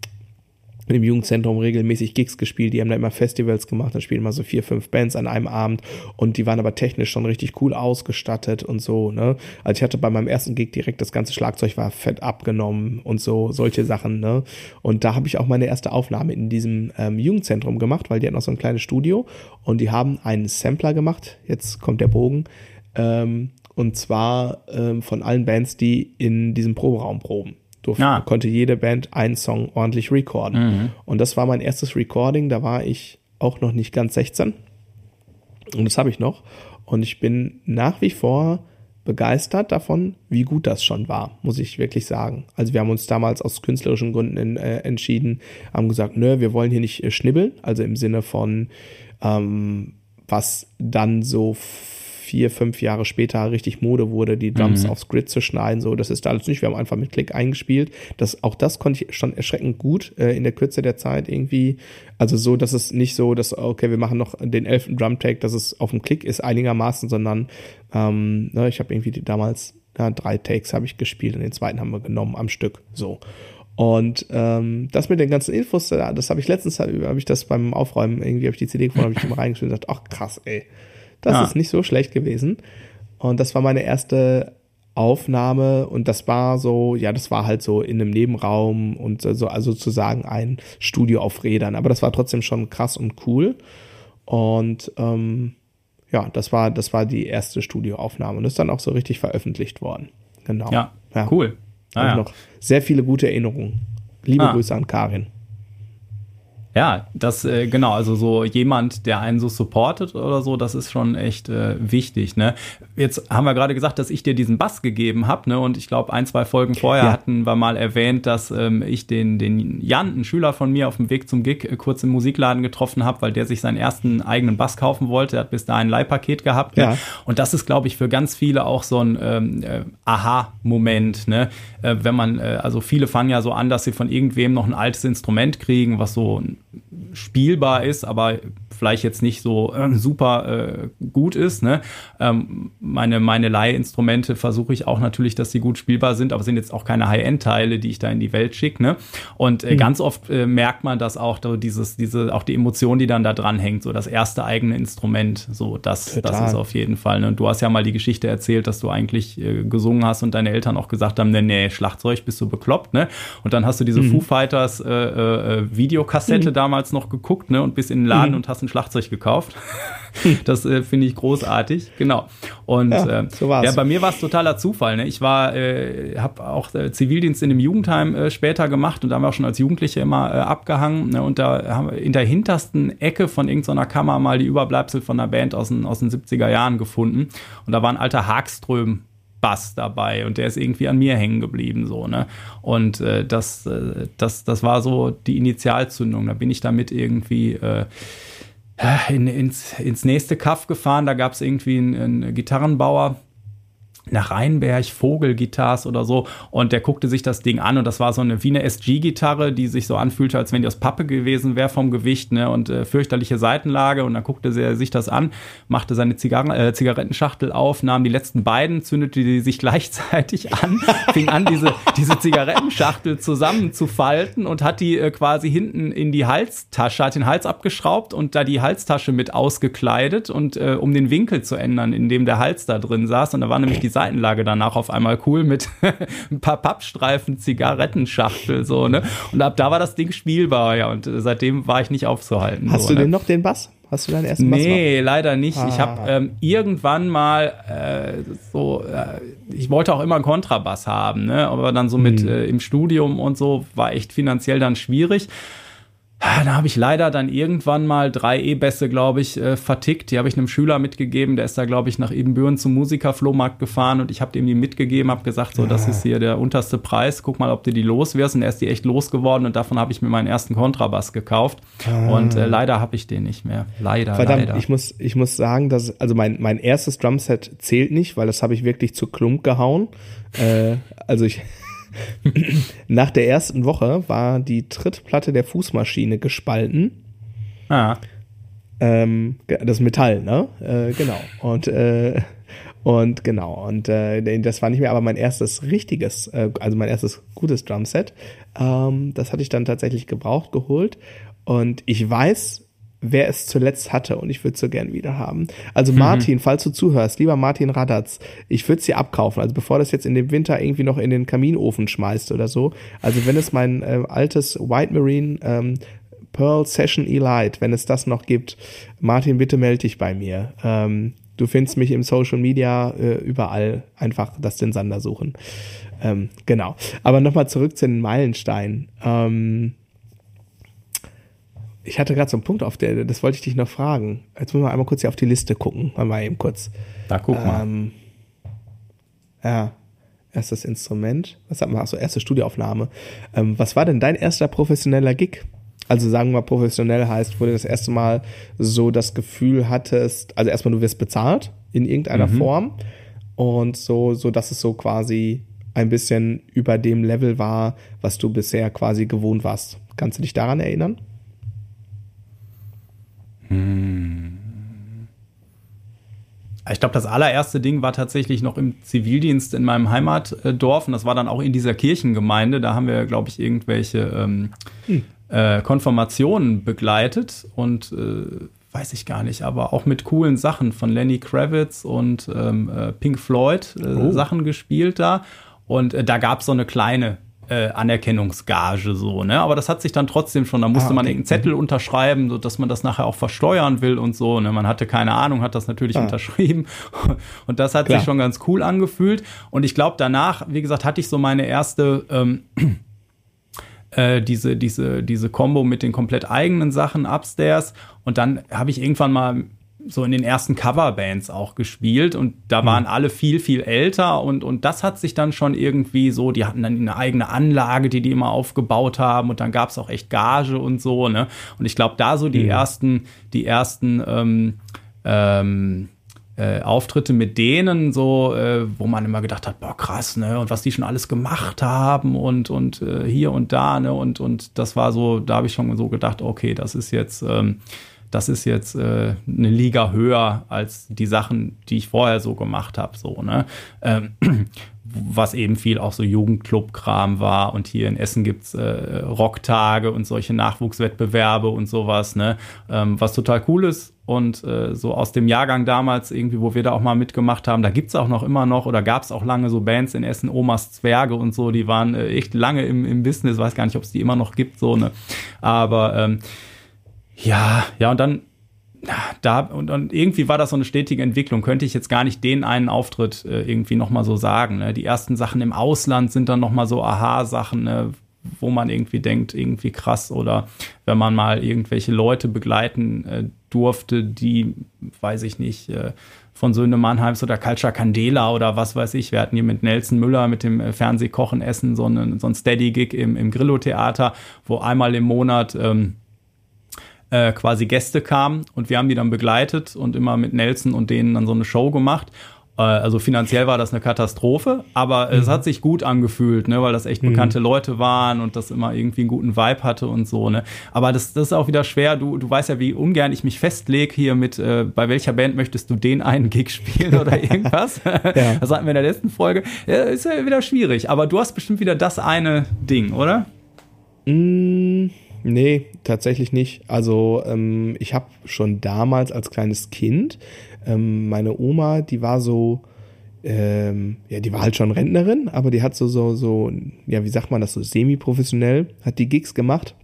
[SPEAKER 1] im Jugendzentrum regelmäßig Gigs gespielt, die haben da immer Festivals gemacht, da spielen immer so vier, fünf Bands an einem Abend. Und die waren aber technisch schon richtig cool ausgestattet und so, ne? Also ich hatte bei meinem ersten Gig direkt das ganze Schlagzeug war fett abgenommen und so, solche Sachen, ne? Und da habe ich auch meine erste Aufnahme in diesem ähm, Jugendzentrum gemacht, weil die hatten noch so ein kleines Studio und die haben einen Sampler gemacht, jetzt kommt der Bogen, ähm, und zwar ähm, von allen Bands, die in diesem Proberaum proben durfte, ah. konnte jede Band einen Song ordentlich recorden. Mhm. Und das war mein erstes Recording, da war ich auch noch nicht ganz 16. Und das habe ich noch. Und ich bin nach wie vor begeistert davon, wie gut das schon war, muss ich wirklich sagen. Also wir haben uns damals aus künstlerischen Gründen in, äh, entschieden, haben gesagt, nö, wir wollen hier nicht äh, schnibbeln, also im Sinne von ähm, was dann so vier, fünf Jahre später richtig Mode wurde, die Drums mhm. aufs Grid zu schneiden. So, das ist da alles nicht. Wir haben einfach mit Klick eingespielt. Das, auch das konnte ich schon erschreckend gut äh, in der Kürze der Zeit irgendwie. Also so, dass es nicht so, dass, okay, wir machen noch den elften Drum-Tag, dass es auf dem Klick ist einigermaßen, sondern ähm, ne, ich habe irgendwie damals ja, drei Takes habe ich gespielt und den zweiten haben wir genommen am Stück. So. Und ähm, das mit den ganzen Infos, das habe ich letztens, habe ich das beim Aufräumen, irgendwie habe ich die CD gefunden, habe ich mal reingeschrieben und gesagt, ach krass, ey. Das ja. ist nicht so schlecht gewesen. Und das war meine erste Aufnahme und das war so, ja, das war halt so in einem Nebenraum und so, also sozusagen ein Studio auf Rädern. Aber das war trotzdem schon krass und cool. Und ähm, ja, das war, das war die erste Studioaufnahme und ist dann auch so richtig veröffentlicht worden. Genau.
[SPEAKER 2] Ja, ja. cool.
[SPEAKER 1] Ah, ja. noch sehr viele gute Erinnerungen. Liebe ah. Grüße an Karin.
[SPEAKER 2] Ja, das äh, genau, also so jemand, der einen so supportet oder so, das ist schon echt äh, wichtig. Ne? Jetzt haben wir gerade gesagt, dass ich dir diesen Bass gegeben habe, ne? Und ich glaube, ein, zwei Folgen vorher ja. hatten wir mal erwähnt, dass ähm, ich den, den Jan, einen Schüler von mir, auf dem Weg zum Gig äh, kurz im Musikladen getroffen habe, weil der sich seinen ersten eigenen Bass kaufen wollte. Er hat bis dahin ein Leihpaket gehabt. Ne? Ja. Und das ist, glaube ich, für ganz viele auch so ein ähm, äh, Aha-Moment, ne? Äh, wenn man, äh, also viele fangen ja so an, dass sie von irgendwem noch ein altes Instrument kriegen, was so spielbar ist, aber vielleicht jetzt nicht so äh, super äh, gut ist. Ne? Ähm, meine, meine Leihinstrumente versuche ich auch natürlich, dass sie gut spielbar sind, aber sind jetzt auch keine High-End-Teile, die ich da in die Welt schicke. Ne? Und äh, mhm. ganz oft äh, merkt man das auch, so dieses, diese, auch die Emotion, die dann da dran hängt, so das erste eigene Instrument, so das, das ist auf jeden Fall. Ne? Und du hast ja mal die Geschichte erzählt, dass du eigentlich äh, gesungen hast und deine Eltern auch gesagt haben, nee, nee, Schlagzeug, bist du bekloppt, ne? Und dann hast du diese mhm. Foo Fighters äh, Videokassette mhm. damals noch geguckt, ne? Und bist in den Laden mhm. und hast ein Schlagzeug gekauft. das äh, finde ich großartig, genau. Und ja, äh, so ja bei mir war es totaler Zufall. Ne? Ich war, äh, habe auch äh, Zivildienst in dem Jugendheim äh, später gemacht und da haben wir auch schon als Jugendliche immer äh, abgehangen. Ne? Und da haben wir in der hintersten Ecke von irgendeiner Kammer mal die Überbleibsel von einer Band aus den, aus den 70er Jahren gefunden. Und da war ein alter Hagström Bass dabei und der ist irgendwie an mir hängen geblieben so ne und äh, das äh, das das war so die Initialzündung da bin ich damit irgendwie äh, in, ins, ins nächste Kaff gefahren. Da gab es irgendwie einen, einen Gitarrenbauer nach Rheinberg, Vogelgitarrs oder so. Und der guckte sich das Ding an und das war so eine wie eine SG-Gitarre, die sich so anfühlte, als wenn die aus Pappe gewesen wäre vom Gewicht, ne? Und äh, fürchterliche Seitenlage. Und dann guckte er sich das an, machte seine Zigarren, äh, Zigarettenschachtel auf, nahm die letzten beiden, zündete die sich gleichzeitig an, fing an, diese, diese Zigarettenschachtel zusammenzufalten und hat die äh, quasi hinten in die Halstasche, hat den Hals abgeschraubt und da die Halstasche mit ausgekleidet und äh, um den Winkel zu ändern, in dem der Hals da drin saß. Und da war nämlich die Seitenlage danach auf einmal cool mit ein paar Pappstreifen, Zigarettenschachtel, so, ne? Und ab da war das Ding spielbar, ja. Und seitdem war ich nicht aufzuhalten.
[SPEAKER 1] Hast
[SPEAKER 2] so,
[SPEAKER 1] du
[SPEAKER 2] ne?
[SPEAKER 1] denn noch den Bass? Hast du deinen ersten
[SPEAKER 2] Bass? Nee, leider nicht. Ah. Ich habe ähm, irgendwann mal äh, so, äh, ich wollte auch immer einen Kontrabass haben, ne? Aber dann so mit hm. äh, im Studium und so war echt finanziell dann schwierig. Da habe ich leider dann irgendwann mal drei E-Bässe, glaube ich, äh, vertickt. Die habe ich einem Schüler mitgegeben. Der ist da, glaube ich, nach Ebenbüren zum Musikerflohmarkt gefahren und ich habe dem die mitgegeben, habe gesagt, so, das ist hier der unterste Preis. Guck mal, ob du die los wirst. Und er ist die echt losgeworden und davon habe ich mir meinen ersten Kontrabass gekauft. Ah. Und äh, leider habe ich den nicht mehr. Leider,
[SPEAKER 1] Verdammt,
[SPEAKER 2] leider.
[SPEAKER 1] ich muss, ich muss sagen, dass, also mein, mein erstes Drumset zählt nicht, weil das habe ich wirklich zu Klump gehauen. Äh, also ich Nach der ersten Woche war die Trittplatte der Fußmaschine gespalten.
[SPEAKER 2] Ah.
[SPEAKER 1] Ähm, das Metall, ne? Äh, genau. Und, äh, Und genau, und äh, das war nicht mehr aber mein erstes richtiges, äh, also mein erstes gutes Drumset. Ähm, das hatte ich dann tatsächlich gebraucht, geholt. Und ich weiß, wer es zuletzt hatte und ich würde es so gern wieder haben. Also mhm. Martin, falls du zuhörst, lieber Martin Radatz, ich würde sie abkaufen. Also bevor das jetzt in dem Winter irgendwie noch in den Kaminofen schmeißt oder so. Also wenn es mein äh, altes White Marine ähm, Pearl Session Elite, wenn es das noch gibt, Martin, bitte melde dich bei mir. Ähm, du findest mich im Social Media äh, überall. Einfach das den Sander suchen. Ähm, genau. Aber nochmal zurück zu den Meilensteinen. Ähm, ich hatte gerade so einen Punkt auf der, das wollte ich dich noch fragen. Jetzt müssen wir einmal kurz hier auf die Liste gucken. Mal eben kurz.
[SPEAKER 2] Da guck mal. Ähm,
[SPEAKER 1] ja, erstes Instrument. Was hat man? Achso, erste Studioaufnahme. Ähm, was war denn dein erster professioneller Gig? Also sagen wir mal, professionell heißt, wo du das erste Mal so das Gefühl hattest, also erstmal du wirst bezahlt in irgendeiner mhm. Form und so, so dass es so quasi ein bisschen über dem Level war, was du bisher quasi gewohnt warst. Kannst du dich daran erinnern?
[SPEAKER 2] Hm. Ich glaube, das allererste Ding war tatsächlich noch im Zivildienst in meinem Heimatdorf und das war dann auch in dieser Kirchengemeinde. Da haben wir, glaube ich, irgendwelche ähm, hm äh, Konfirmationen begleitet und äh, weiß ich gar nicht, aber auch mit coolen Sachen von Lenny Kravitz und ähm, äh, Pink Floyd äh, oh. Sachen gespielt da. Und äh, da gab es so eine kleine äh, Anerkennungsgage so, ne? Aber das hat sich dann trotzdem schon, da musste ah, man irgendeinen Zettel mhm. unterschreiben, so dass man das nachher auch versteuern will und so, ne? Man hatte keine Ahnung, hat das natürlich ah. unterschrieben und das hat Klar. sich schon ganz cool angefühlt und ich glaube danach, wie gesagt, hatte ich so meine erste ähm, äh, diese, diese, diese Combo mit den komplett eigenen Sachen upstairs. Und dann habe ich irgendwann mal so in den ersten Coverbands auch gespielt und da mhm. waren alle viel, viel älter und, und das hat sich dann schon irgendwie so, die hatten dann eine eigene Anlage, die die immer aufgebaut haben und dann gab es auch echt Gage und so, ne? Und ich glaube, da so die mhm. ersten, die ersten ähm, ähm, äh, Auftritte mit denen, so, äh, wo man immer gedacht hat, boah, krass, ne, und was die schon alles gemacht haben und, und äh, hier und da, ne, und, und das war so, da habe ich schon so gedacht, okay, das ist jetzt, ähm, das ist jetzt äh, eine Liga höher als die Sachen, die ich vorher so gemacht habe, so, ne. Ähm, was eben viel auch so Jugendclub-Kram war. Und hier in Essen gibt's äh, Rocktage und solche Nachwuchswettbewerbe und sowas, ne? Ähm, was total cool ist. Und äh, so aus dem Jahrgang damals, irgendwie, wo wir da auch mal mitgemacht haben, da gibt's auch noch immer noch oder gab's auch lange so Bands in Essen, Omas Zwerge und so, die waren äh, echt lange im, im Business, weiß gar nicht, ob es die immer noch gibt, so, ne? Aber ähm, ja, ja, und dann da und, und, irgendwie war das so eine stetige Entwicklung. Könnte ich jetzt gar nicht den einen Auftritt äh, irgendwie noch mal so sagen. Ne? Die ersten Sachen im Ausland sind dann noch mal so Aha-Sachen, ne? wo man irgendwie denkt, irgendwie krass. Oder wenn man mal irgendwelche Leute begleiten äh, durfte, die, weiß ich nicht, äh, von Söhne Mannheims oder Culture Candela oder was weiß ich. Wir hatten hier mit Nelson Müller mit dem äh, Fernsehkochen Essen so, einen, so ein Steady-Gig im, im Grillo-Theater, wo einmal im Monat ähm, äh, quasi Gäste kamen und wir haben die dann begleitet und immer mit Nelson und denen dann so eine Show gemacht. Äh, also finanziell war das eine Katastrophe, aber mhm. es hat sich gut angefühlt, ne, weil das echt mhm. bekannte Leute waren und das immer irgendwie einen guten Vibe hatte und so. Ne. Aber das, das ist auch wieder schwer. Du, du weißt ja, wie ungern ich mich festlege hier mit, äh, bei welcher Band möchtest du den einen Gig spielen oder irgendwas. ja. Das hatten wir in der letzten Folge. Ja, ist ja wieder schwierig, aber du hast bestimmt wieder das eine Ding, oder?
[SPEAKER 1] Mm. Nee, tatsächlich nicht. Also ähm, ich habe schon damals als kleines Kind, ähm, meine Oma, die war so, ähm, ja, die war halt schon Rentnerin, aber die hat so, so, so, ja, wie sagt man das so, semi-professionell, hat die Gigs gemacht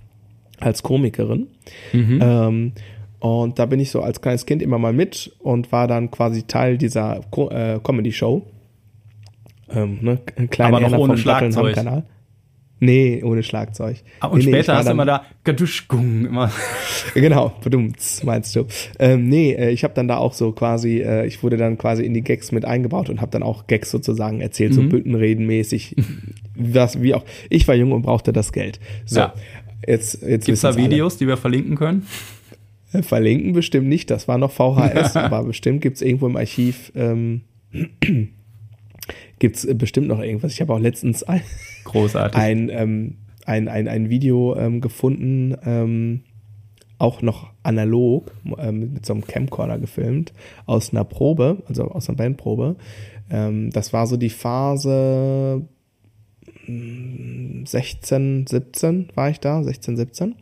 [SPEAKER 1] als Komikerin. Mhm. Ähm, und da bin ich so als kleines Kind immer mal mit und war dann quasi Teil dieser Co äh, Comedy-Show. Ähm, ne?
[SPEAKER 2] Aber noch ohne Schlagzeug.
[SPEAKER 1] Nee, ohne Schlagzeug.
[SPEAKER 2] Ah, und
[SPEAKER 1] nee,
[SPEAKER 2] später nee, hast du immer da Gaduschgung immer.
[SPEAKER 1] genau, bedummt, meinst du. Ähm, nee, äh, ich habe dann da auch so quasi, äh, ich wurde dann quasi in die Gags mit eingebaut und habe dann auch Gags sozusagen erzählt, mhm. so Büttenredenmäßig. was, wie auch. Ich war jung und brauchte das Geld. So, ja.
[SPEAKER 2] jetzt, jetzt Gibt's da Videos, alle. die wir verlinken können?
[SPEAKER 1] Äh, verlinken bestimmt nicht, das war noch VHS, aber bestimmt gibt's irgendwo im Archiv. Ähm, gibt's bestimmt noch irgendwas. Ich habe auch letztens ein
[SPEAKER 2] Großartig.
[SPEAKER 1] Ein, ähm, ein, ein, ein Video ähm, gefunden, ähm, auch noch analog äh, mit so einem Camcorder gefilmt aus einer Probe, also aus einer Bandprobe. Ähm, das war so die Phase 16, 17 war ich da, 16, 17.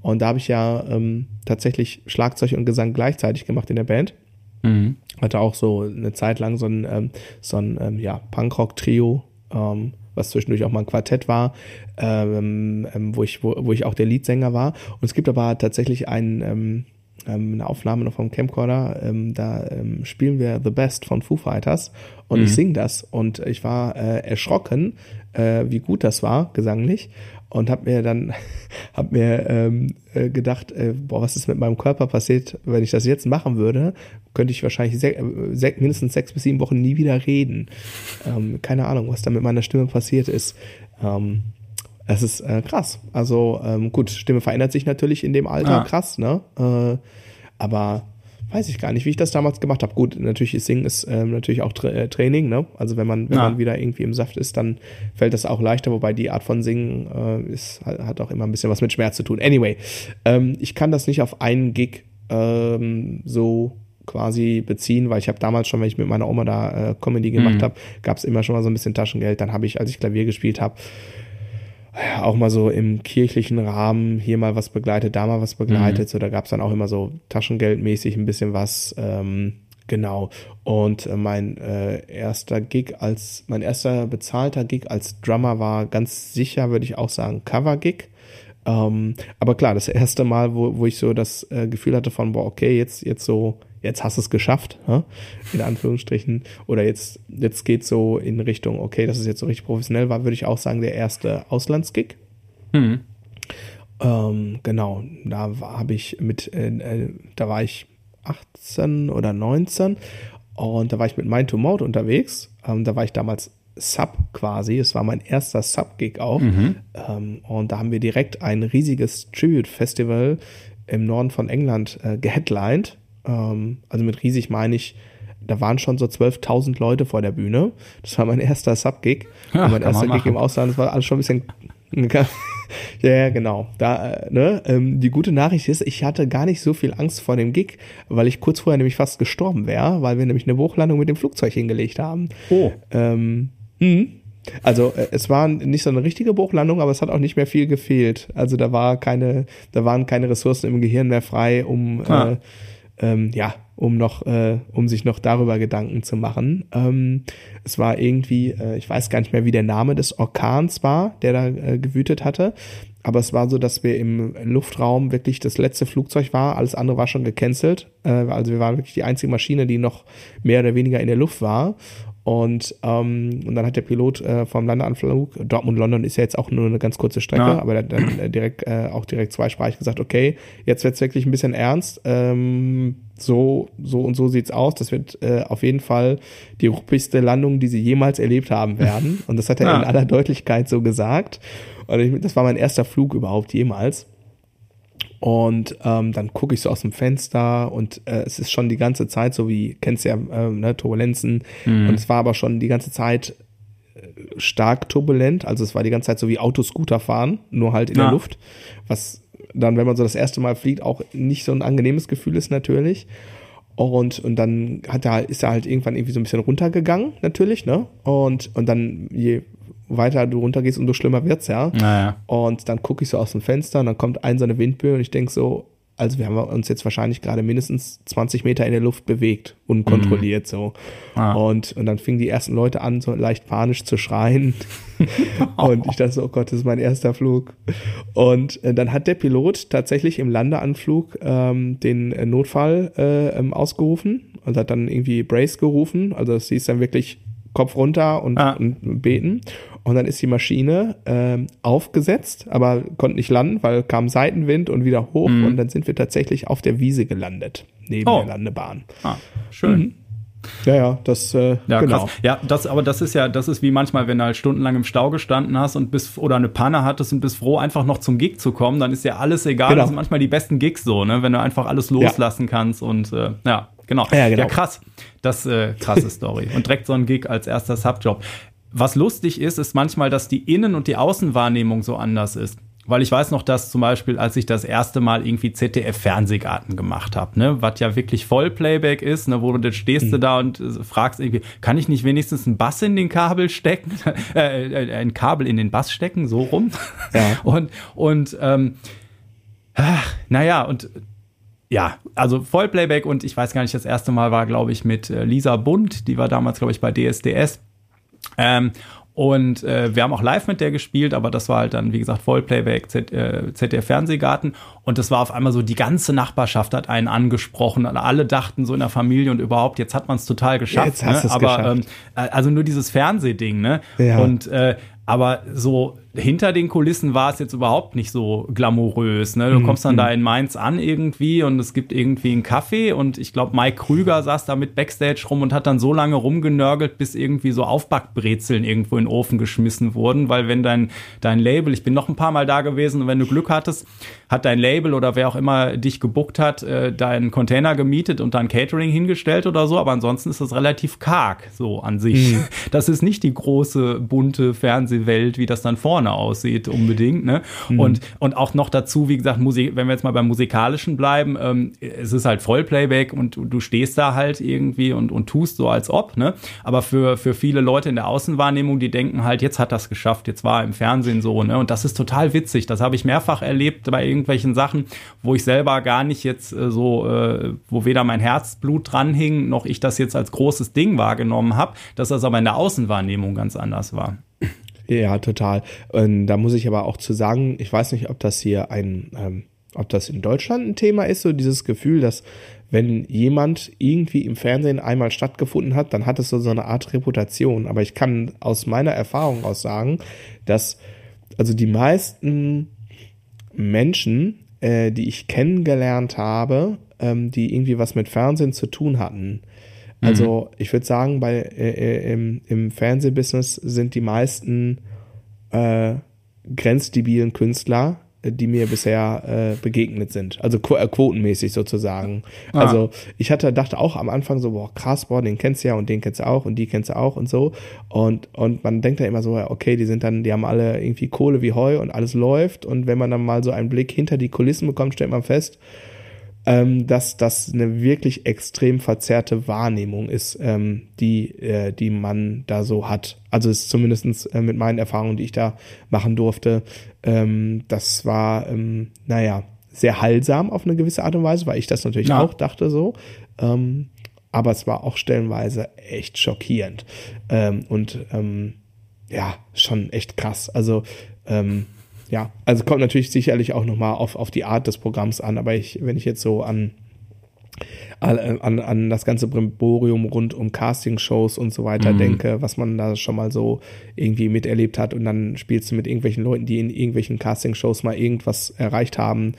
[SPEAKER 1] Und da habe ich ja ähm, tatsächlich Schlagzeug und Gesang gleichzeitig gemacht in der Band. Mhm. Hatte auch so eine Zeit lang so ein, ähm, so ein ähm, ja, Punkrock-Trio, ähm, was zwischendurch auch mal ein Quartett war, ähm, ähm, wo, ich, wo, wo ich auch der Leadsänger war. Und es gibt aber tatsächlich einen, ähm, ähm eine Aufnahme noch vom Camcorder, ähm, da ähm, spielen wir The Best von Foo Fighters und mhm. ich singe das und ich war äh, erschrocken, äh, wie gut das war, gesanglich und habe mir dann hab mir ähm, äh, gedacht, äh, boah, was ist mit meinem Körper passiert, wenn ich das jetzt machen würde, könnte ich wahrscheinlich se se mindestens sechs bis sieben Wochen nie wieder reden. Ähm, keine Ahnung, was da mit meiner Stimme passiert ist. Ähm, es ist äh, krass. Also ähm, gut, Stimme verändert sich natürlich in dem Alter, ah. krass, ne? Äh, aber weiß ich gar nicht, wie ich das damals gemacht habe. Gut, natürlich ist Singen ist ähm, natürlich auch Tra äh, Training, ne? Also wenn man wenn ja. man wieder irgendwie im Saft ist, dann fällt das auch leichter. Wobei die Art von Singen äh, ist hat auch immer ein bisschen was mit Schmerz zu tun. Anyway, ähm, ich kann das nicht auf einen Gig ähm, so quasi beziehen, weil ich habe damals schon, wenn ich mit meiner Oma da äh, Comedy gemacht mhm. habe, gab es immer schon mal so ein bisschen Taschengeld. Dann habe ich, als ich Klavier gespielt habe, auch mal so im kirchlichen Rahmen hier mal was begleitet, da mal was begleitet. Mhm. So, da gab es dann auch immer so taschengeldmäßig ein bisschen was. Ähm, genau. Und äh, mein äh, erster Gig als, mein erster bezahlter Gig als Drummer war ganz sicher, würde ich auch sagen, Cover-Gig. Ähm, aber klar, das erste Mal, wo, wo ich so das äh, Gefühl hatte von, boah, okay, jetzt, jetzt so jetzt hast du es geschafft, in Anführungsstrichen, oder jetzt, jetzt geht so in Richtung, okay, das ist jetzt so richtig professionell, war, würde ich auch sagen, der erste Auslandsgig. Mhm. Ähm, genau, da habe ich mit, äh, äh da war ich 18 oder 19 und da war ich mit Mind to Mode unterwegs. Ähm, da war ich damals Sub quasi. Es war mein erster Sub-Gig auch. Mhm. Ähm, und da haben wir direkt ein riesiges Tribute-Festival im Norden von England äh, geheadlined. Ähm, also mit riesig meine ich, da waren schon so 12.000 Leute vor der Bühne. Das war mein erster Sub-Gig. Ja, mein erster Gig im Ausland. Das war alles schon ein bisschen. ja, ja, genau. Da, äh, ne, ähm, die gute Nachricht ist, ich hatte gar nicht so viel Angst vor dem Gig, weil ich kurz vorher nämlich fast gestorben wäre, weil wir nämlich eine Hochlandung mit dem Flugzeug hingelegt haben. Oh. Ähm, mh. Also äh, es war nicht so eine richtige Bruchlandung, aber es hat auch nicht mehr viel gefehlt. Also da war keine, da waren keine Ressourcen im Gehirn mehr frei, um ah. äh, ähm, ja, um noch, äh, um sich noch darüber Gedanken zu machen. Ähm, es war irgendwie, äh, ich weiß gar nicht mehr, wie der Name des Orkans war, der da äh, gewütet hatte. Aber es war so, dass wir im Luftraum wirklich das letzte Flugzeug war. Alles andere war schon gecancelt. Äh, also wir waren wirklich die einzige Maschine, die noch mehr oder weniger in der Luft war. Und, ähm, und dann hat der Pilot äh, vom Landeanflug, Dortmund-London ist ja jetzt auch nur eine ganz kurze Strecke, ja. aber dann äh, direkt äh, auch direkt zweisprachig gesagt, okay, jetzt wird's wirklich ein bisschen ernst. Ähm, so, so und so sieht's aus. Das wird äh, auf jeden Fall die ruppigste Landung, die sie jemals erlebt haben werden. Und das hat er ja. in aller Deutlichkeit so gesagt. Und ich, das war mein erster Flug überhaupt jemals. Und ähm, dann gucke ich so aus dem Fenster und äh, es ist schon die ganze Zeit so wie, kennst ja, äh, ne, Turbulenzen. Mhm. Und es war aber schon die ganze Zeit äh, stark turbulent. Also es war die ganze Zeit so wie Autoscooter fahren, nur halt in ja. der Luft. Was dann, wenn man so das erste Mal fliegt, auch nicht so ein angenehmes Gefühl ist natürlich. Und, und dann hat er, halt, ist er halt irgendwann irgendwie so ein bisschen runtergegangen, natürlich, ne? Und, und dann, je weiter du runtergehst, umso schlimmer wird's ja. Naja. Und dann gucke ich so aus dem Fenster und dann kommt ein so eine Windböe und ich denk so, also wir haben uns jetzt wahrscheinlich gerade mindestens 20 Meter in der Luft bewegt, unkontrolliert mhm. so. Ah. Und, und dann fingen die ersten Leute an, so leicht panisch zu schreien. und ich dachte so, oh Gott, das ist mein erster Flug. Und äh, dann hat der Pilot tatsächlich im Landeanflug ähm, den Notfall äh, ähm, ausgerufen und hat dann irgendwie Brace gerufen. Also sie ist dann wirklich Kopf runter und, ah. und beten. Und dann ist die Maschine äh, aufgesetzt, aber konnte nicht landen, weil kam Seitenwind und wieder hoch. Mhm. Und dann sind wir tatsächlich auf der Wiese gelandet, neben oh. der Landebahn.
[SPEAKER 2] Ah, schön. Mhm.
[SPEAKER 1] Ja, ja, das äh,
[SPEAKER 2] ja, genau. Krass. Ja, das, aber das ist ja, das ist wie manchmal, wenn du halt stundenlang im Stau gestanden hast und bist oder eine Panne hattest und bist froh, einfach noch zum Gig zu kommen, dann ist ja alles egal. Genau. Das sind manchmal die besten Gigs so, ne, wenn du einfach alles loslassen ja. kannst und äh, ja, genau. Ja, genau. ja krass. Das äh, krasse Story. Und direkt so ein Gig als erster Subjob. Was lustig ist, ist manchmal, dass die Innen- und die Außenwahrnehmung so anders ist. Weil ich weiß noch, dass zum Beispiel, als ich das erste Mal irgendwie ZDF-Fernsehgarten gemacht habe, ne, was ja wirklich Vollplayback ist, ne, wo du stehst mhm. du da und äh, fragst irgendwie, kann ich nicht wenigstens ein Bass in den Kabel stecken, äh, äh, ein Kabel in den Bass stecken, so rum. Ja. Und, und ähm, ach, naja, und ja, also Vollplayback und ich weiß gar nicht, das erste Mal war, glaube ich, mit äh, Lisa Bund, die war damals, glaube ich, bei DSDS. Ähm, und äh, wir haben auch live mit der gespielt, aber das war halt dann, wie gesagt, Vollplayback, Z, äh, ZDF Fernsehgarten. Und das war auf einmal so, die ganze Nachbarschaft hat einen angesprochen. Und alle dachten so in der Familie und überhaupt, jetzt hat man es total geschafft. Ja, ne? Aber geschafft. Ähm, also nur dieses Fernsehding, ne? Ja. Und äh, aber so hinter den Kulissen war es jetzt überhaupt nicht so glamourös. Ne? Du mhm, kommst dann da mhm. in Mainz an irgendwie und es gibt irgendwie einen Kaffee und ich glaube, Mike Krüger saß da mit Backstage rum und hat dann so lange rumgenörgelt, bis irgendwie so Aufbackbrezeln irgendwo in den Ofen geschmissen wurden, weil wenn dein, dein Label, ich bin noch ein paar Mal da gewesen und wenn du Glück hattest, hat dein Label oder wer auch immer dich gebuckt hat, äh, deinen Container gemietet und dann Catering hingestellt oder so, aber ansonsten ist das relativ karg so an sich. Mhm. Das ist nicht die große, bunte Fernsehwelt, wie das dann vorne vorne aussieht unbedingt. Ne? Mhm. Und, und auch noch dazu, wie gesagt, Musik, wenn wir jetzt mal beim Musikalischen bleiben, ähm, es ist halt Vollplayback und du, stehst da halt irgendwie und, und tust so als ob. Ne? Aber für, für viele Leute in der Außenwahrnehmung, die denken halt, jetzt hat das geschafft, jetzt war er im Fernsehen so. Ne? Und das ist total witzig. Das habe ich mehrfach erlebt bei irgendwelchen Sachen, wo ich selber gar nicht jetzt äh, so, äh, wo weder mein Herzblut dran hing, noch ich das jetzt als großes Ding wahrgenommen habe, dass das aber in der Außenwahrnehmung ganz anders war.
[SPEAKER 1] Ja, total. Und da muss ich aber auch zu sagen, ich weiß nicht, ob das hier ein, ähm, ob das in Deutschland ein Thema ist, so dieses Gefühl, dass wenn jemand irgendwie im Fernsehen einmal stattgefunden hat, dann hat es so, so eine Art Reputation. Aber ich kann aus meiner Erfahrung aus sagen, dass also die meisten Menschen, äh, die ich kennengelernt habe, ähm, die irgendwie was mit Fernsehen zu tun hatten, also mhm. ich würde sagen, bei äh, äh, im, im Fernsehbusiness sind die meisten äh, grenzdebilen Künstler, äh, die mir bisher äh, begegnet sind. Also qu äh, quotenmäßig sozusagen. Ah. Also ich hatte, dachte auch am Anfang so, boah, krass, boah, den kennst du ja und den kennst du auch und die kennst du auch und so. Und, und man denkt da immer so, okay, die sind dann, die haben alle irgendwie Kohle wie Heu und alles läuft. Und wenn man dann mal so einen Blick hinter die Kulissen bekommt, stellt man fest, ähm, dass das eine wirklich extrem verzerrte Wahrnehmung ist, ähm, die, äh, die man da so hat. Also ist zumindestens äh, mit meinen Erfahrungen, die ich da machen durfte, ähm, das war, ähm, naja, sehr heilsam auf eine gewisse Art und Weise, weil ich das natürlich ja. auch dachte so. Ähm, aber es war auch stellenweise echt schockierend. Ähm, und ähm, ja, schon echt krass. Also ähm, ja, also kommt natürlich sicherlich auch nochmal auf, auf die Art des Programms an, aber ich, wenn ich jetzt so an, an, an das ganze Brimborium rund um Castingshows und so weiter mhm. denke, was man da schon mal so irgendwie miterlebt hat und dann spielst du mit irgendwelchen Leuten, die in irgendwelchen Castingshows mal irgendwas erreicht haben,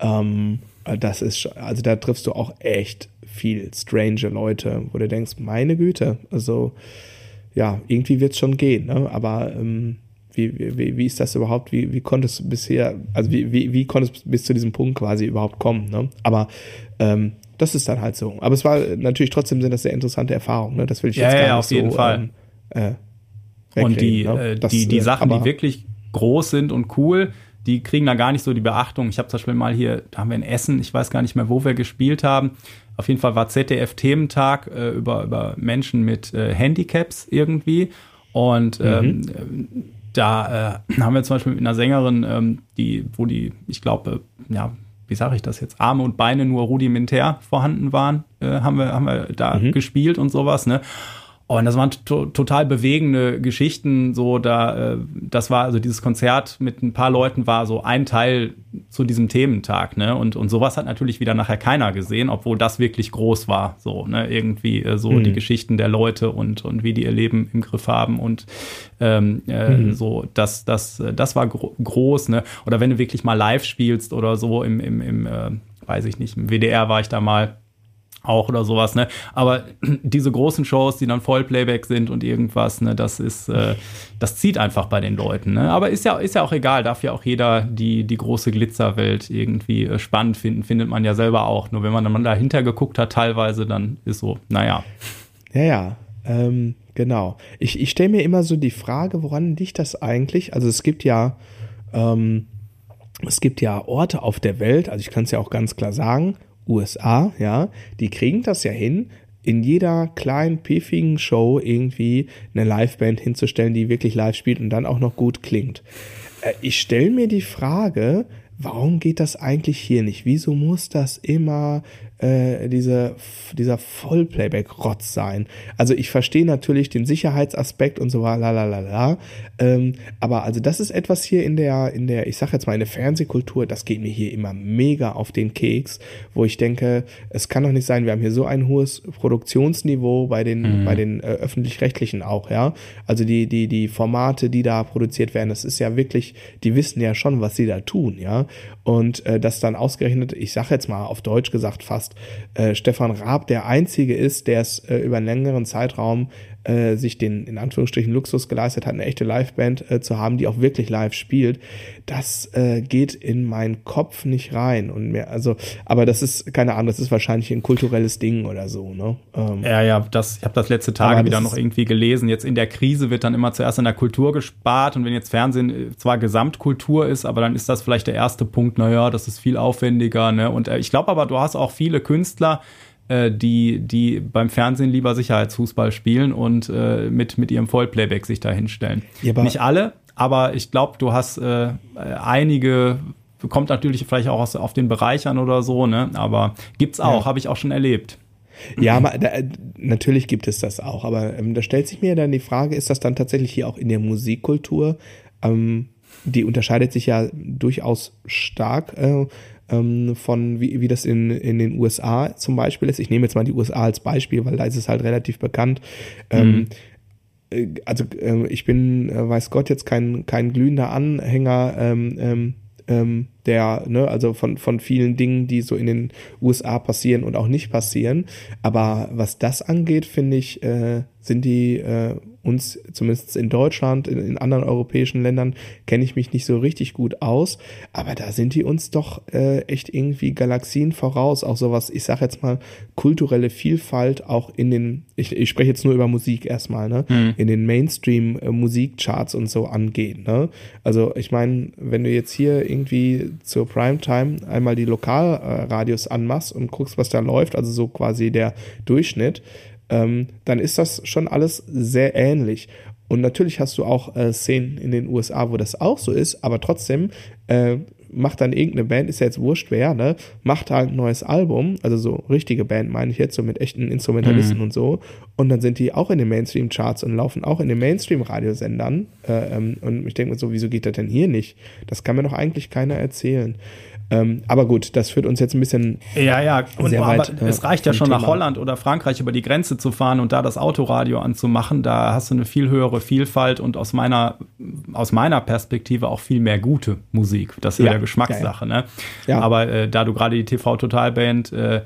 [SPEAKER 1] ähm, das ist, also da triffst du auch echt viel strange Leute, wo du denkst, meine Güte, also ja, irgendwie wird es schon gehen, ne? aber ähm, wie, wie, wie ist das überhaupt? Wie, wie konntest du bisher, also wie, wie, wie konntest du bis zu diesem Punkt quasi überhaupt kommen? Ne? Aber ähm, das ist dann halt so. Aber es war natürlich trotzdem sind das sehr interessante Erfahrungen. Ne? Das will ich
[SPEAKER 2] ja,
[SPEAKER 1] jetzt gar
[SPEAKER 2] ja,
[SPEAKER 1] nicht
[SPEAKER 2] auf jeden
[SPEAKER 1] so,
[SPEAKER 2] Fall. Ähm, äh, und die, ne? äh, das, die, die äh, Sachen, die wirklich groß sind und cool, die kriegen da gar nicht so die Beachtung. Ich habe zum Beispiel mal hier, da haben wir in Essen, ich weiß gar nicht mehr, wo wir gespielt haben. Auf jeden Fall war ZDF-Thementag äh, über, über Menschen mit äh, Handicaps irgendwie. Und ähm, mhm da äh, haben wir zum Beispiel mit einer Sängerin, ähm, die, wo die, ich glaube, ja, wie sage ich das jetzt, Arme und Beine nur rudimentär vorhanden waren, äh, haben wir, haben wir da mhm. gespielt und sowas, ne? Und das waren to total bewegende Geschichten. So, da, äh, das war also dieses Konzert mit ein paar Leuten war so ein Teil zu diesem Thementag, ne? Und, und sowas hat natürlich wieder nachher keiner gesehen, obwohl das wirklich groß war. So, ne? Irgendwie äh, so mhm. die Geschichten der Leute und, und wie die ihr Leben im Griff haben. Und ähm, äh, mhm. so, das, das, das war gro groß, ne? Oder wenn du wirklich mal live spielst oder so im, im, im äh, weiß ich nicht, im WDR war ich da mal auch oder sowas, ne? Aber diese großen Shows, die dann Vollplayback sind und irgendwas, ne, das ist, äh, das zieht einfach bei den Leuten, ne? Aber ist ja, ist ja auch egal, darf ja auch jeder die, die große Glitzerwelt irgendwie äh, spannend finden, findet man ja selber auch. Nur wenn man dann dahinter geguckt hat, teilweise, dann ist so, naja.
[SPEAKER 1] Ja, ja, ähm, genau. Ich, ich stelle mir immer so die Frage, woran liegt das eigentlich? Also es gibt ja, ähm, es gibt ja Orte auf der Welt, also ich kann es ja auch ganz klar sagen, USA, ja, die kriegen das ja hin, in jeder kleinen, piffigen Show irgendwie eine Liveband hinzustellen, die wirklich live spielt und dann auch noch gut klingt. Äh, ich stelle mir die Frage, warum geht das eigentlich hier nicht? Wieso muss das immer äh, diese, dieser Vollplayback-Rotz sein. Also ich verstehe natürlich den Sicherheitsaspekt und so la ähm, aber also das ist etwas hier in der, in der, ich sag jetzt mal in der Fernsehkultur, das geht mir hier immer mega auf den Keks, wo ich denke, es kann doch nicht sein, wir haben hier so ein hohes Produktionsniveau bei den, mhm. bei den äh, öffentlich-rechtlichen auch, ja. Also die, die, die Formate, die da produziert werden, das ist ja wirklich, die wissen ja schon, was sie da tun, ja. Und äh, das dann ausgerechnet, ich sag jetzt mal auf Deutsch gesagt fast äh, Stefan Raab der Einzige ist, der es äh, über einen längeren Zeitraum äh, sich den in Anführungsstrichen Luxus geleistet hat, eine echte Liveband äh, zu haben, die auch wirklich live spielt, das äh, geht in meinen Kopf nicht rein und mehr, also, aber das ist keine Ahnung, das ist wahrscheinlich ein kulturelles Ding oder so, ne?
[SPEAKER 2] Ähm, ja, ja, das, ich habe das letzte Tage wieder noch irgendwie gelesen. Jetzt in der Krise wird dann immer zuerst an der Kultur gespart und wenn jetzt Fernsehen äh, zwar Gesamtkultur ist, aber dann ist das vielleicht der erste Punkt, naja, das ist viel aufwendiger, ne? Und äh, ich glaube aber, du hast auch viele Künstler, äh, die, die beim Fernsehen lieber Sicherheitsfußball spielen und äh, mit, mit ihrem Vollplayback sich da hinstellen. Ja, Nicht alle, aber ich glaube, du hast äh, einige, kommt natürlich vielleicht auch aus, auf den Bereich an oder so, ne? Aber gibt's auch, ja. habe ich auch schon erlebt.
[SPEAKER 1] Ja, da, natürlich gibt es das auch, aber ähm, da stellt sich mir dann die Frage, ist das dann tatsächlich hier auch in der Musikkultur? Ähm, die unterscheidet sich ja durchaus stark äh, ähm, von wie, wie das in, in den USA zum Beispiel ist. Ich nehme jetzt mal die USA als Beispiel, weil da ist es halt relativ bekannt. Ähm, mhm. Ähm, also äh, ich bin, äh, weiß Gott, jetzt kein, kein glühender Anhänger ähm, ähm, ähm, der, ne, also von, von vielen Dingen, die so in den USA passieren und auch nicht passieren. Aber was das angeht, finde ich, äh, sind die äh, uns, zumindest in Deutschland, in, in anderen europäischen Ländern, kenne ich mich nicht so richtig gut aus, aber da sind die uns doch äh, echt irgendwie Galaxien voraus, auch sowas, ich sag jetzt mal, kulturelle Vielfalt auch in den, ich, ich spreche jetzt nur über Musik erstmal, ne, mhm. in den Mainstream-Musikcharts und so angeht, ne. Also ich meine, wenn du jetzt hier irgendwie zur Primetime einmal die Lokalradios anmachst und guckst, was da läuft, also so quasi der Durchschnitt, ähm, dann ist das schon alles sehr ähnlich. Und natürlich hast du auch äh, Szenen in den USA, wo das auch so ist, aber trotzdem äh, macht dann irgendeine Band, ist ja jetzt wurscht wer, ne, macht halt ein neues Album, also so richtige Band meine ich jetzt, so mit echten Instrumentalisten mhm. und so, und dann sind die auch in den Mainstream-Charts und laufen auch in den Mainstream-Radiosendern. Äh, ähm, und ich denke mir so, wieso geht das denn hier nicht? Das kann mir doch eigentlich keiner erzählen. Ähm, aber gut, das führt uns jetzt ein bisschen.
[SPEAKER 2] Ja, ja, und, sehr weit, aber äh, es reicht ja schon Thema. nach Holland oder Frankreich über die Grenze zu fahren und da das Autoradio anzumachen. Da hast du eine viel höhere Vielfalt und aus meiner, aus meiner Perspektive auch viel mehr gute Musik. Das ist ja, ja Geschmackssache, ja, ja. ne? Ja. Aber äh, da du gerade die TV-Total-Band äh,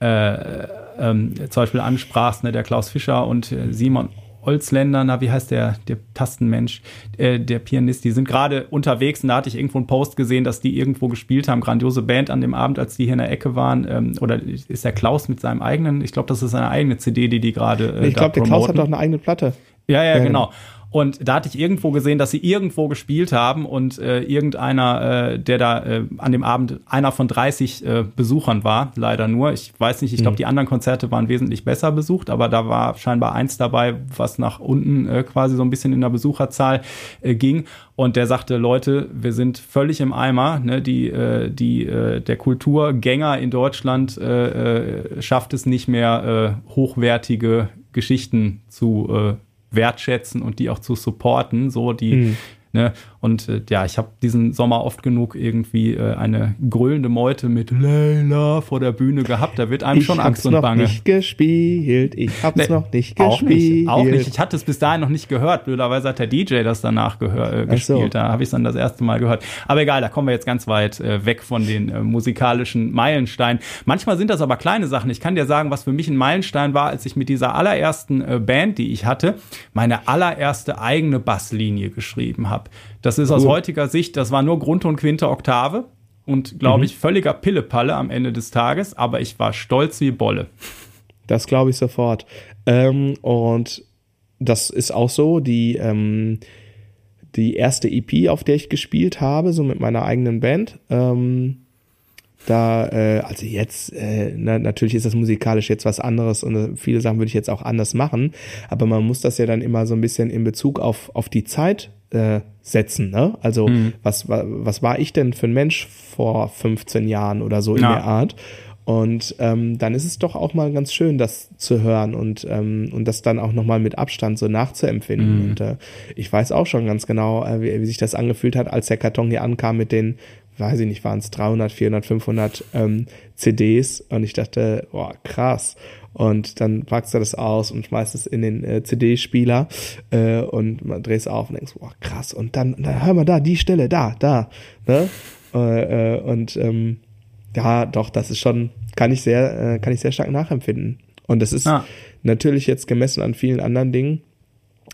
[SPEAKER 2] äh, ähm, zum Beispiel ansprachst, ne, der Klaus Fischer und äh, Simon Holzländer, na, wie heißt der, der Tastenmensch, äh, der Pianist, die sind gerade unterwegs und da hatte ich irgendwo einen Post gesehen, dass die irgendwo gespielt haben, grandiose Band an dem Abend, als die hier in der Ecke waren. Ähm, oder ist der Klaus mit seinem eigenen, ich glaube, das ist seine eigene CD, die die gerade.
[SPEAKER 1] Äh, ich glaube, der Klaus hat doch eine eigene Platte.
[SPEAKER 2] Ja, ja, ja genau. Und da hatte ich irgendwo gesehen, dass sie irgendwo gespielt haben und äh, irgendeiner, äh, der da äh, an dem Abend einer von 30 äh, Besuchern war, leider nur. Ich weiß nicht, ich glaube, mhm. die anderen Konzerte waren wesentlich besser besucht, aber da war scheinbar eins dabei, was nach unten äh, quasi so ein bisschen in der Besucherzahl äh, ging. Und der sagte, Leute, wir sind völlig im Eimer. Ne? Die, äh, die, äh, der Kulturgänger in Deutschland äh, äh, schafft es nicht mehr, äh, hochwertige Geschichten zu äh, wertschätzen und die auch zu supporten, so die, mhm. Ne? Und äh, ja, ich habe diesen Sommer oft genug irgendwie äh, eine grölende Meute mit Leila vor der Bühne gehabt. Da wird einem ich schon Angst und Bange.
[SPEAKER 1] Ich hab's noch nicht gespielt. Ich hab's nee, noch nicht
[SPEAKER 2] auch gespielt. Nicht, auch nicht. Ich hatte es bis dahin noch nicht gehört. Blöderweise hat der DJ das danach gehör, äh, gespielt. So. Da habe ich es dann das erste Mal gehört. Aber egal, da kommen wir jetzt ganz weit äh, weg von den äh, musikalischen Meilensteinen. Manchmal sind das aber kleine Sachen. Ich kann dir sagen, was für mich ein Meilenstein war, als ich mit dieser allerersten äh, Band, die ich hatte, meine allererste eigene Basslinie geschrieben habe. Das ist aus cool. heutiger Sicht, das war nur Grund und Quinte Oktave und glaube mhm. ich völliger Pillepalle am Ende des Tages, aber ich war stolz wie Bolle.
[SPEAKER 1] Das glaube ich sofort. Ähm, und das ist auch so, die, ähm, die erste EP, auf der ich gespielt habe, so mit meiner eigenen Band. Ähm, da, äh, also jetzt, äh, na, natürlich ist das musikalisch jetzt was anderes und äh, viele Sachen würde ich jetzt auch anders machen, aber man muss das ja dann immer so ein bisschen in Bezug auf, auf die Zeit äh, setzen. Ne? Also mhm. was, was war ich denn für ein Mensch vor 15 Jahren oder so in ja. der Art? Und ähm, dann ist es doch auch mal ganz schön, das zu hören und, ähm, und das dann auch nochmal mit Abstand so nachzuempfinden. Mhm. Und äh, ich weiß auch schon ganz genau, äh, wie, wie sich das angefühlt hat, als der Karton hier ankam mit den, weiß ich nicht, waren es 300, 400, 500 ähm, CDs. Und ich dachte, boah, krass. Und dann packst du das aus und schmeißt es in den äh, CD-Spieler äh, und man dreht es auf und denkst, boah, krass. Und dann, dann hör mal da, die Stelle, da, da. Ne? Äh, äh, und ähm, ja, doch, das ist schon, kann ich sehr, äh, kann ich sehr stark nachempfinden. Und das ist ah. natürlich jetzt gemessen an vielen anderen Dingen,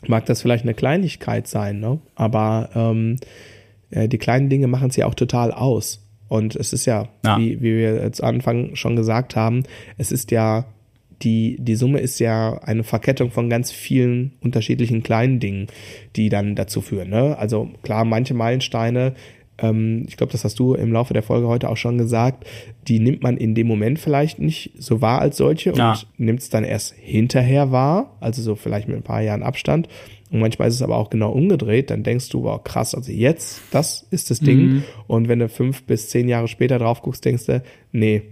[SPEAKER 1] mag das vielleicht eine Kleinigkeit sein, ne? Aber ähm, äh, die kleinen Dinge machen es ja auch total aus. Und es ist ja, ja. Wie, wie wir zu Anfang schon gesagt haben, es ist ja die, die Summe ist ja eine Verkettung von ganz vielen unterschiedlichen kleinen Dingen, die dann dazu führen. Ne? Also klar, manche Meilensteine ähm, ich glaube, das hast du im Laufe der Folge heute auch schon gesagt, die nimmt man in dem Moment vielleicht nicht so wahr als solche und ja. nimmt es dann erst hinterher wahr, also so vielleicht mit ein paar Jahren Abstand. Und manchmal ist es aber auch genau umgedreht, dann denkst du, wow, krass, also jetzt, das ist das Ding. Mhm. Und wenn du fünf bis zehn Jahre später drauf guckst, denkst du, nee.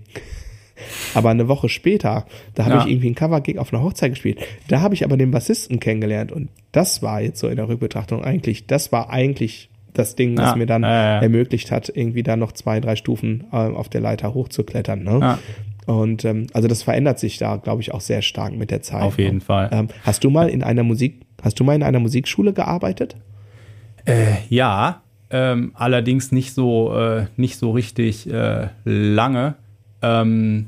[SPEAKER 1] Aber eine Woche später, da habe ja. ich irgendwie einen Cover-Gig auf einer Hochzeit gespielt. Da habe ich aber den Bassisten kennengelernt und das war jetzt so in der Rückbetrachtung eigentlich, das war eigentlich das Ding, was ja, mir dann äh, ermöglicht hat, irgendwie da noch zwei, drei Stufen äh, auf der Leiter hochzuklettern. Ne? Ja. Und ähm, also das verändert sich da, glaube ich, auch sehr stark mit der Zeit.
[SPEAKER 2] Auf jeden
[SPEAKER 1] ne?
[SPEAKER 2] Fall.
[SPEAKER 1] Ähm, hast du mal in einer Musik, hast du mal in einer Musikschule gearbeitet?
[SPEAKER 2] Äh, ja, ähm, allerdings nicht so, äh, nicht so richtig äh, lange. Ähm,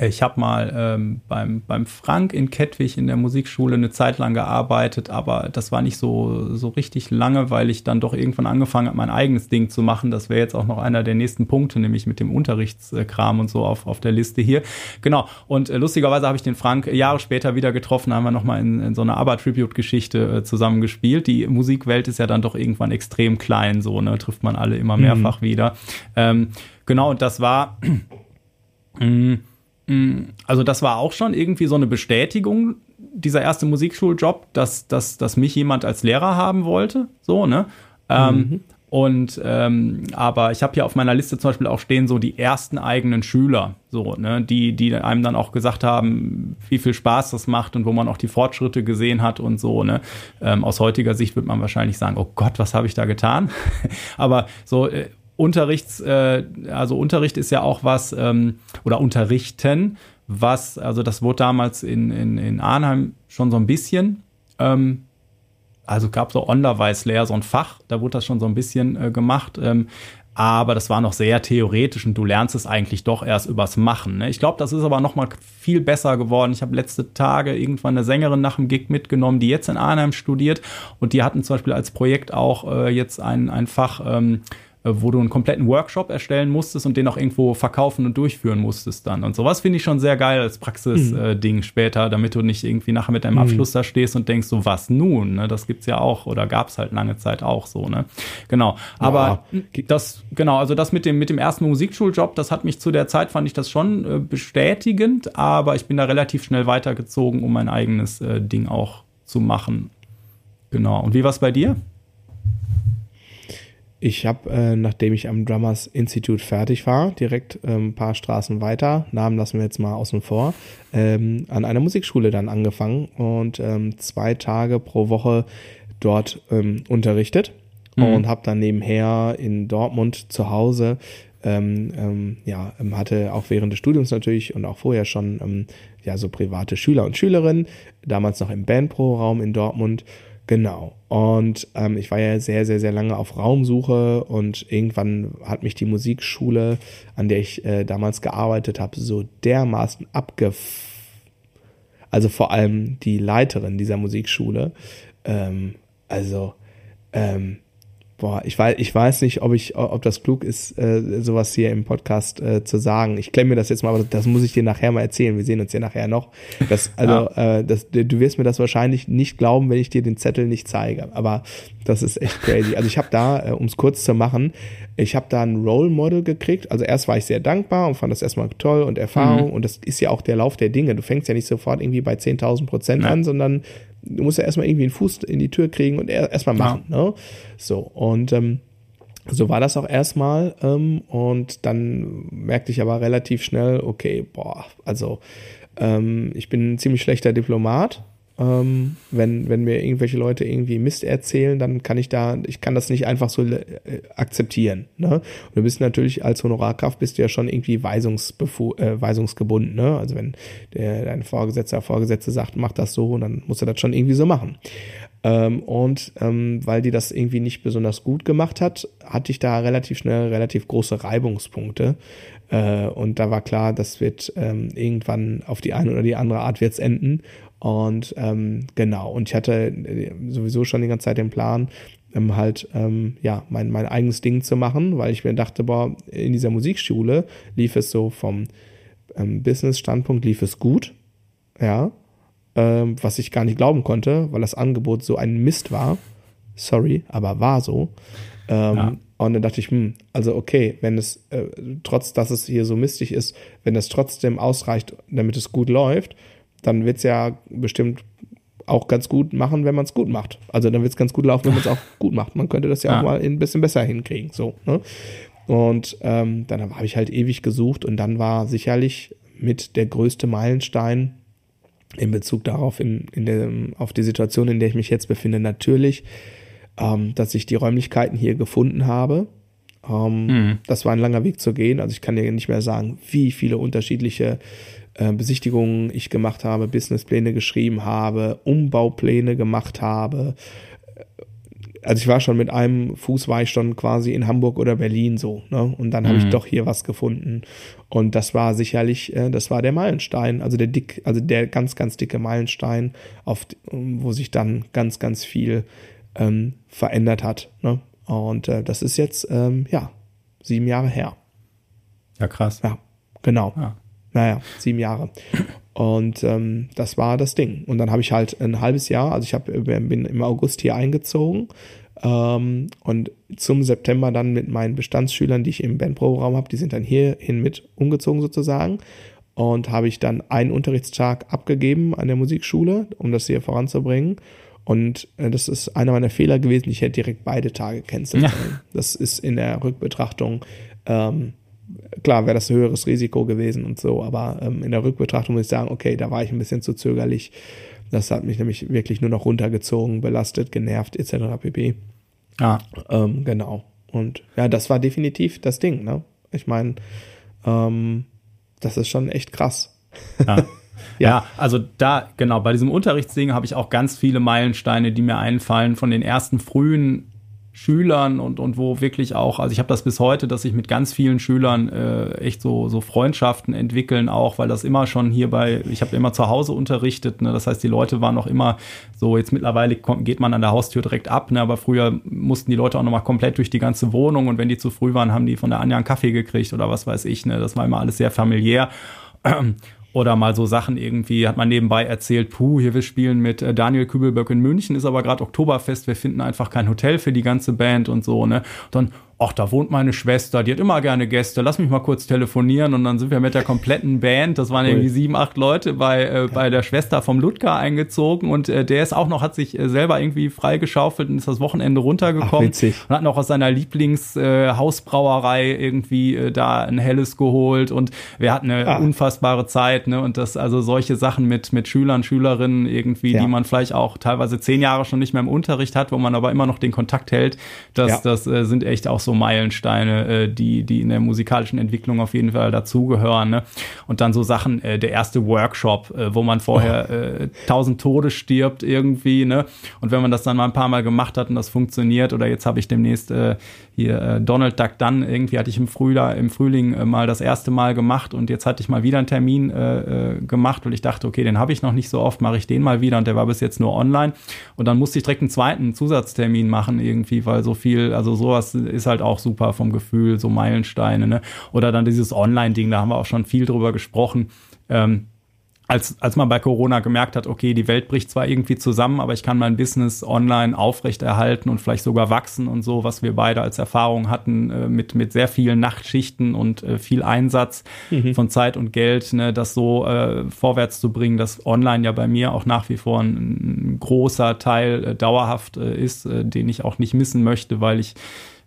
[SPEAKER 2] ich habe mal ähm, beim, beim Frank in Kettwig in der Musikschule eine Zeit lang gearbeitet, aber das war nicht so, so richtig lange, weil ich dann doch irgendwann angefangen habe, mein eigenes Ding zu machen. Das wäre jetzt auch noch einer der nächsten Punkte, nämlich mit dem Unterrichtskram und so auf, auf der Liste hier. Genau. Und äh, lustigerweise habe ich den Frank Jahre später wieder getroffen, haben wir nochmal in, in so einer ABBA-Tribute-Geschichte äh, zusammengespielt. Die Musikwelt ist ja dann doch irgendwann extrem klein, so, ne? Trifft man alle immer mehrfach mhm. wieder. Ähm, genau, und das war. Mm, also das war auch schon irgendwie so eine Bestätigung, dieser erste Musikschuljob, dass, dass, dass mich jemand als Lehrer haben wollte. So, ne? Ähm, mhm. und ähm, aber ich habe hier auf meiner Liste zum Beispiel auch stehen so die ersten eigenen Schüler, so, ne, die, die einem dann auch gesagt haben, wie viel Spaß das macht und wo man auch die Fortschritte gesehen hat und so, ne. Ähm, aus heutiger Sicht wird man wahrscheinlich sagen, oh Gott, was habe ich da getan? aber so äh, Unterrichts, äh, also Unterricht ist ja auch was, ähm, oder Unterrichten, was, also das wurde damals in, in, in Arnheim schon so ein bisschen, ähm, also gab so Onderweislehrer, so ein Fach, da wurde das schon so ein bisschen äh, gemacht, ähm, aber das war noch sehr theoretisch und du lernst es eigentlich doch erst übers Machen. Ne? Ich glaube, das ist aber noch mal viel besser geworden. Ich habe letzte Tage irgendwann eine Sängerin nach dem Gig mitgenommen, die jetzt in Arnheim studiert und die hatten zum Beispiel als Projekt auch äh, jetzt ein, ein Fach ähm, äh, wo du einen kompletten Workshop erstellen musstest und den auch irgendwo verkaufen und durchführen musstest dann. Und sowas finde ich schon sehr geil als Praxis-Ding mhm. äh, später, damit du nicht irgendwie nachher mit deinem mhm. Abschluss da stehst und denkst, so was nun? Ne? Das gibt's ja auch oder gab's halt lange Zeit auch so, ne? Genau. Aber ja. das, genau, also das mit dem, mit dem ersten Musikschuljob, das hat mich zu der Zeit, fand ich das schon äh, bestätigend, aber ich bin da relativ schnell weitergezogen, um mein eigenes äh, Ding auch zu machen. Genau. Und wie war's bei dir?
[SPEAKER 1] Ich habe, äh, nachdem ich am Drummers Institute fertig war, direkt ähm, ein paar Straßen weiter, Namen lassen wir jetzt mal außen vor, ähm, an einer Musikschule dann angefangen und ähm, zwei Tage pro Woche dort ähm, unterrichtet mhm. und habe dann nebenher in Dortmund zu Hause ähm, ähm, ja, hatte auch während des Studiums natürlich und auch vorher schon ja so private Schüler und Schülerinnen, damals noch im Bandpro-Raum in Dortmund Genau. Und ähm, ich war ja sehr, sehr, sehr lange auf Raumsuche und irgendwann hat mich die Musikschule, an der ich äh, damals gearbeitet habe, so dermaßen abgef... Also vor allem die Leiterin dieser Musikschule. Ähm, also, ähm, boah, ich weiß, ich weiß nicht, ob ich, ob das klug ist, äh, sowas hier im Podcast äh, zu sagen. Ich klemme mir das jetzt mal, aber das muss ich dir nachher mal erzählen. Wir sehen uns ja nachher noch. Das, also, ja. äh, das, du wirst mir das wahrscheinlich nicht glauben, wenn ich dir den Zettel nicht zeige. Aber das ist echt crazy. Also ich habe da, äh, um es kurz zu machen, ich habe da ein Role Model gekriegt. Also erst war ich sehr dankbar und fand das erstmal toll und Erfahrung. Mhm. Und das ist ja auch der Lauf der Dinge. Du fängst ja nicht sofort irgendwie bei 10.000 Prozent an, sondern du musst ja erstmal irgendwie einen Fuß in die Tür kriegen und erstmal machen. Ja. Ne? So, und ähm, so war das auch erstmal. Ähm, und dann merkte ich aber relativ schnell, okay, boah, also ähm, ich bin ein ziemlich schlechter Diplomat ähm, wenn, wenn mir irgendwelche Leute irgendwie Mist erzählen, dann kann ich da, ich kann das nicht einfach so äh, akzeptieren. Ne? Du bist natürlich als Honorarkraft bist du ja schon irgendwie äh, weisungsgebunden. Ne? Also wenn der, dein Vorgesetzter, Vorgesetzte sagt, mach das so, dann musst du das schon irgendwie so machen. Ähm, und ähm, weil die das irgendwie nicht besonders gut gemacht hat, hatte ich da relativ schnell relativ große Reibungspunkte. Äh, und da war klar, das wird ähm, irgendwann auf die eine oder die andere Art wird's enden. Und ähm, genau, und ich hatte äh, sowieso schon die ganze Zeit den Plan, ähm, halt ähm, ja mein, mein eigenes Ding zu machen, weil ich mir dachte, boah, in dieser Musikschule lief es so vom ähm, Business-Standpunkt lief es gut, ja, ähm, was ich gar nicht glauben konnte, weil das Angebot so ein Mist war. Sorry, aber war so. Ähm, ja. Und dann dachte ich, hm, also okay, wenn es, äh, trotz dass es hier so mistig ist, wenn es trotzdem ausreicht, damit es gut läuft, dann wird es ja bestimmt auch ganz gut machen, wenn man es gut macht. Also dann wird es ganz gut laufen, wenn man es auch gut macht. Man könnte das ja, ja, auch mal ein bisschen besser hinkriegen. So, ne? Und ähm, dann habe ich halt ewig gesucht und dann war sicherlich mit der größte Meilenstein in Bezug darauf, in, in dem, auf die Situation, in der ich mich jetzt befinde, natürlich, ähm, dass ich die Räumlichkeiten hier gefunden habe. Ähm, mhm. Das war ein langer Weg zu gehen. Also ich kann dir nicht mehr sagen, wie viele unterschiedliche äh, Besichtigungen ich gemacht habe, Businesspläne geschrieben habe, Umbaupläne gemacht habe. Also ich war schon mit einem Fuß war ich schon quasi in Hamburg oder Berlin so, ne? Und dann habe ich mhm. doch hier was gefunden. Und das war sicherlich, äh, das war der Meilenstein, also der dick, also der ganz, ganz dicke Meilenstein, auf, wo sich dann ganz, ganz viel ähm, verändert hat. Ne? Und äh, das ist jetzt, ähm, ja, sieben Jahre her.
[SPEAKER 2] Ja, krass.
[SPEAKER 1] Ja, genau. Ja. Naja, sieben Jahre. Und ähm, das war das Ding. Und dann habe ich halt ein halbes Jahr, also ich hab, bin im August hier eingezogen ähm, und zum September dann mit meinen Bestandsschülern, die ich im Bandproberaum habe, die sind dann hierhin mit umgezogen sozusagen. Und habe ich dann einen Unterrichtstag abgegeben an der Musikschule, um das hier voranzubringen. Und äh, das ist einer meiner Fehler gewesen. Ich hätte direkt beide Tage cancelt. Ja. Das ist in der Rückbetrachtung ähm, klar wäre das ein höheres Risiko gewesen und so, aber ähm, in der Rückbetrachtung muss ich sagen, okay, da war ich ein bisschen zu zögerlich. Das hat mich nämlich wirklich nur noch runtergezogen, belastet, genervt, etc. pp. Ah. Ähm, genau. Und ja, das war definitiv das Ding, ne? Ich meine, ähm, das ist schon echt krass.
[SPEAKER 2] Ja. ja. ja. also da, genau, bei diesem Unterrichtsding habe ich auch ganz viele Meilensteine, die mir einfallen von den ersten frühen Schülern und, und wo wirklich auch, also ich habe das bis heute, dass ich mit ganz vielen Schülern äh, echt so, so Freundschaften entwickeln, auch weil das immer schon hier bei, ich habe immer zu Hause unterrichtet, ne? das heißt, die Leute waren noch immer so, jetzt mittlerweile geht man an der Haustür direkt ab, ne? aber früher mussten die Leute auch nochmal komplett durch die ganze Wohnung und wenn die zu früh waren, haben die von der Anja einen Kaffee gekriegt oder was weiß ich, ne? das war immer alles sehr familiär. Oder mal so Sachen irgendwie, hat man nebenbei erzählt, puh, hier wir spielen mit äh, Daniel Kübelböck in München, ist aber gerade Oktoberfest, wir finden einfach kein Hotel für die ganze Band und so, ne? Dann, ach, da wohnt meine Schwester, die hat immer gerne Gäste, lass mich mal kurz telefonieren und dann sind wir mit der kompletten Band, das waren cool. irgendwie sieben, acht Leute bei, äh, bei der Schwester vom Ludger eingezogen und äh, der ist auch noch, hat sich äh, selber irgendwie freigeschaufelt und ist das Wochenende runtergekommen ach, und hat noch aus seiner Lieblingshausbrauerei äh, irgendwie äh, da ein helles geholt und wir hatten eine ah. unfassbare Zeit, ne, und das, also solche Sachen mit, mit Schülern, Schülerinnen irgendwie, ja. die man vielleicht auch teilweise zehn Jahre schon nicht mehr im Unterricht hat, wo man aber immer noch den Kontakt hält, das, ja. das äh, sind echt auch so Meilensteine, äh, die, die in der musikalischen Entwicklung auf jeden Fall dazugehören. Ne? Und dann so Sachen, äh, der erste Workshop, äh, wo man vorher äh, tausend Tode stirbt irgendwie, ne? Und wenn man das dann mal ein paar Mal gemacht hat und das funktioniert, oder jetzt habe ich demnächst äh, hier äh, Donald Duck Dunn, irgendwie hatte ich im Frühjahr, im Frühling äh, mal das erste Mal gemacht und jetzt hatte ich mal wieder einen Termin äh, äh, gemacht, weil ich dachte, okay, den habe ich noch nicht so oft, mache ich den mal wieder und der war bis jetzt nur online. Und dann musste ich direkt einen zweiten Zusatztermin machen irgendwie, weil so viel, also sowas ist halt auch super vom Gefühl, so Meilensteine, ne? Oder dann dieses Online-Ding, da haben wir auch schon viel drüber gesprochen. Ähm, als, als man bei Corona gemerkt hat, okay, die Welt bricht zwar irgendwie zusammen, aber ich kann mein Business online aufrechterhalten und vielleicht sogar wachsen und so, was wir beide als Erfahrung hatten äh, mit, mit sehr vielen Nachtschichten und äh, viel Einsatz mhm. von Zeit und Geld, ne, das so äh, vorwärts zu bringen, dass online ja bei mir auch nach wie vor ein, ein großer Teil äh, dauerhaft äh, ist, äh, den ich auch nicht missen möchte, weil ich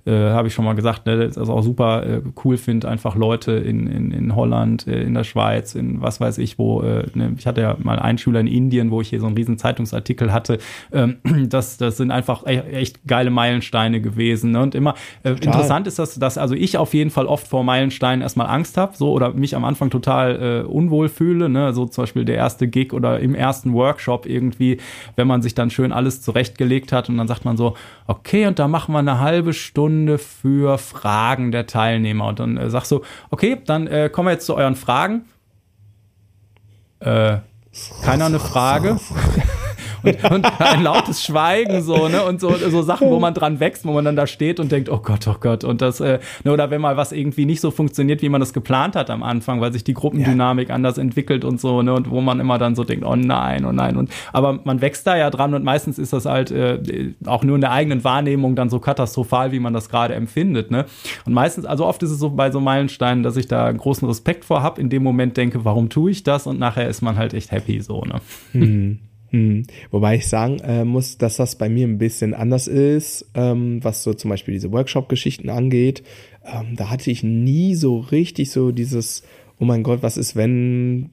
[SPEAKER 2] äh, habe ich schon mal gesagt, ne, das ist auch super äh, cool finde, einfach Leute in, in, in Holland, äh, in der Schweiz, in was weiß ich wo. Äh, ne, ich hatte ja mal einen Schüler in Indien, wo ich hier so einen riesen Zeitungsartikel hatte. Ähm, das, das sind einfach e-, echt geile Meilensteine gewesen. Ne? Und immer äh, interessant ist, dass, dass also ich auf jeden Fall oft vor Meilensteinen erstmal Angst habe, so oder mich am Anfang total unwohl fühle. Ne? So zum Beispiel der erste Gig oder im ersten Workshop irgendwie, wenn man sich dann schön alles zurechtgelegt hat und dann sagt man so, okay, und da machen wir eine halbe Stunde Stunde für Fragen der Teilnehmer. Und dann äh, sagst du, okay, dann äh, kommen wir jetzt zu euren Fragen. Äh, keiner eine Frage. und, und, ein lautes Schweigen so, ne? Und so, so Sachen, wo man dran wächst, wo man dann da steht und denkt, oh Gott, oh Gott. Und das, äh, ne, oder wenn mal was irgendwie nicht so funktioniert, wie man das geplant hat am Anfang, weil sich die Gruppendynamik ja. anders entwickelt und so, ne? Und wo man immer dann so denkt, oh nein, oh nein. Und aber man wächst da ja dran und meistens ist das halt äh, auch nur in der eigenen Wahrnehmung dann so katastrophal, wie man das gerade empfindet, ne? Und meistens, also oft ist es so bei so Meilensteinen, dass ich da großen Respekt vor habe, in dem Moment denke, warum tue ich das? Und nachher ist man halt echt happy so, ne?
[SPEAKER 1] Hm. Hm. Wobei ich sagen äh, muss, dass das bei mir ein bisschen anders ist, ähm, was so zum Beispiel diese Workshop-Geschichten angeht. Ähm, da hatte ich nie so richtig so dieses, oh mein Gott, was ist wenn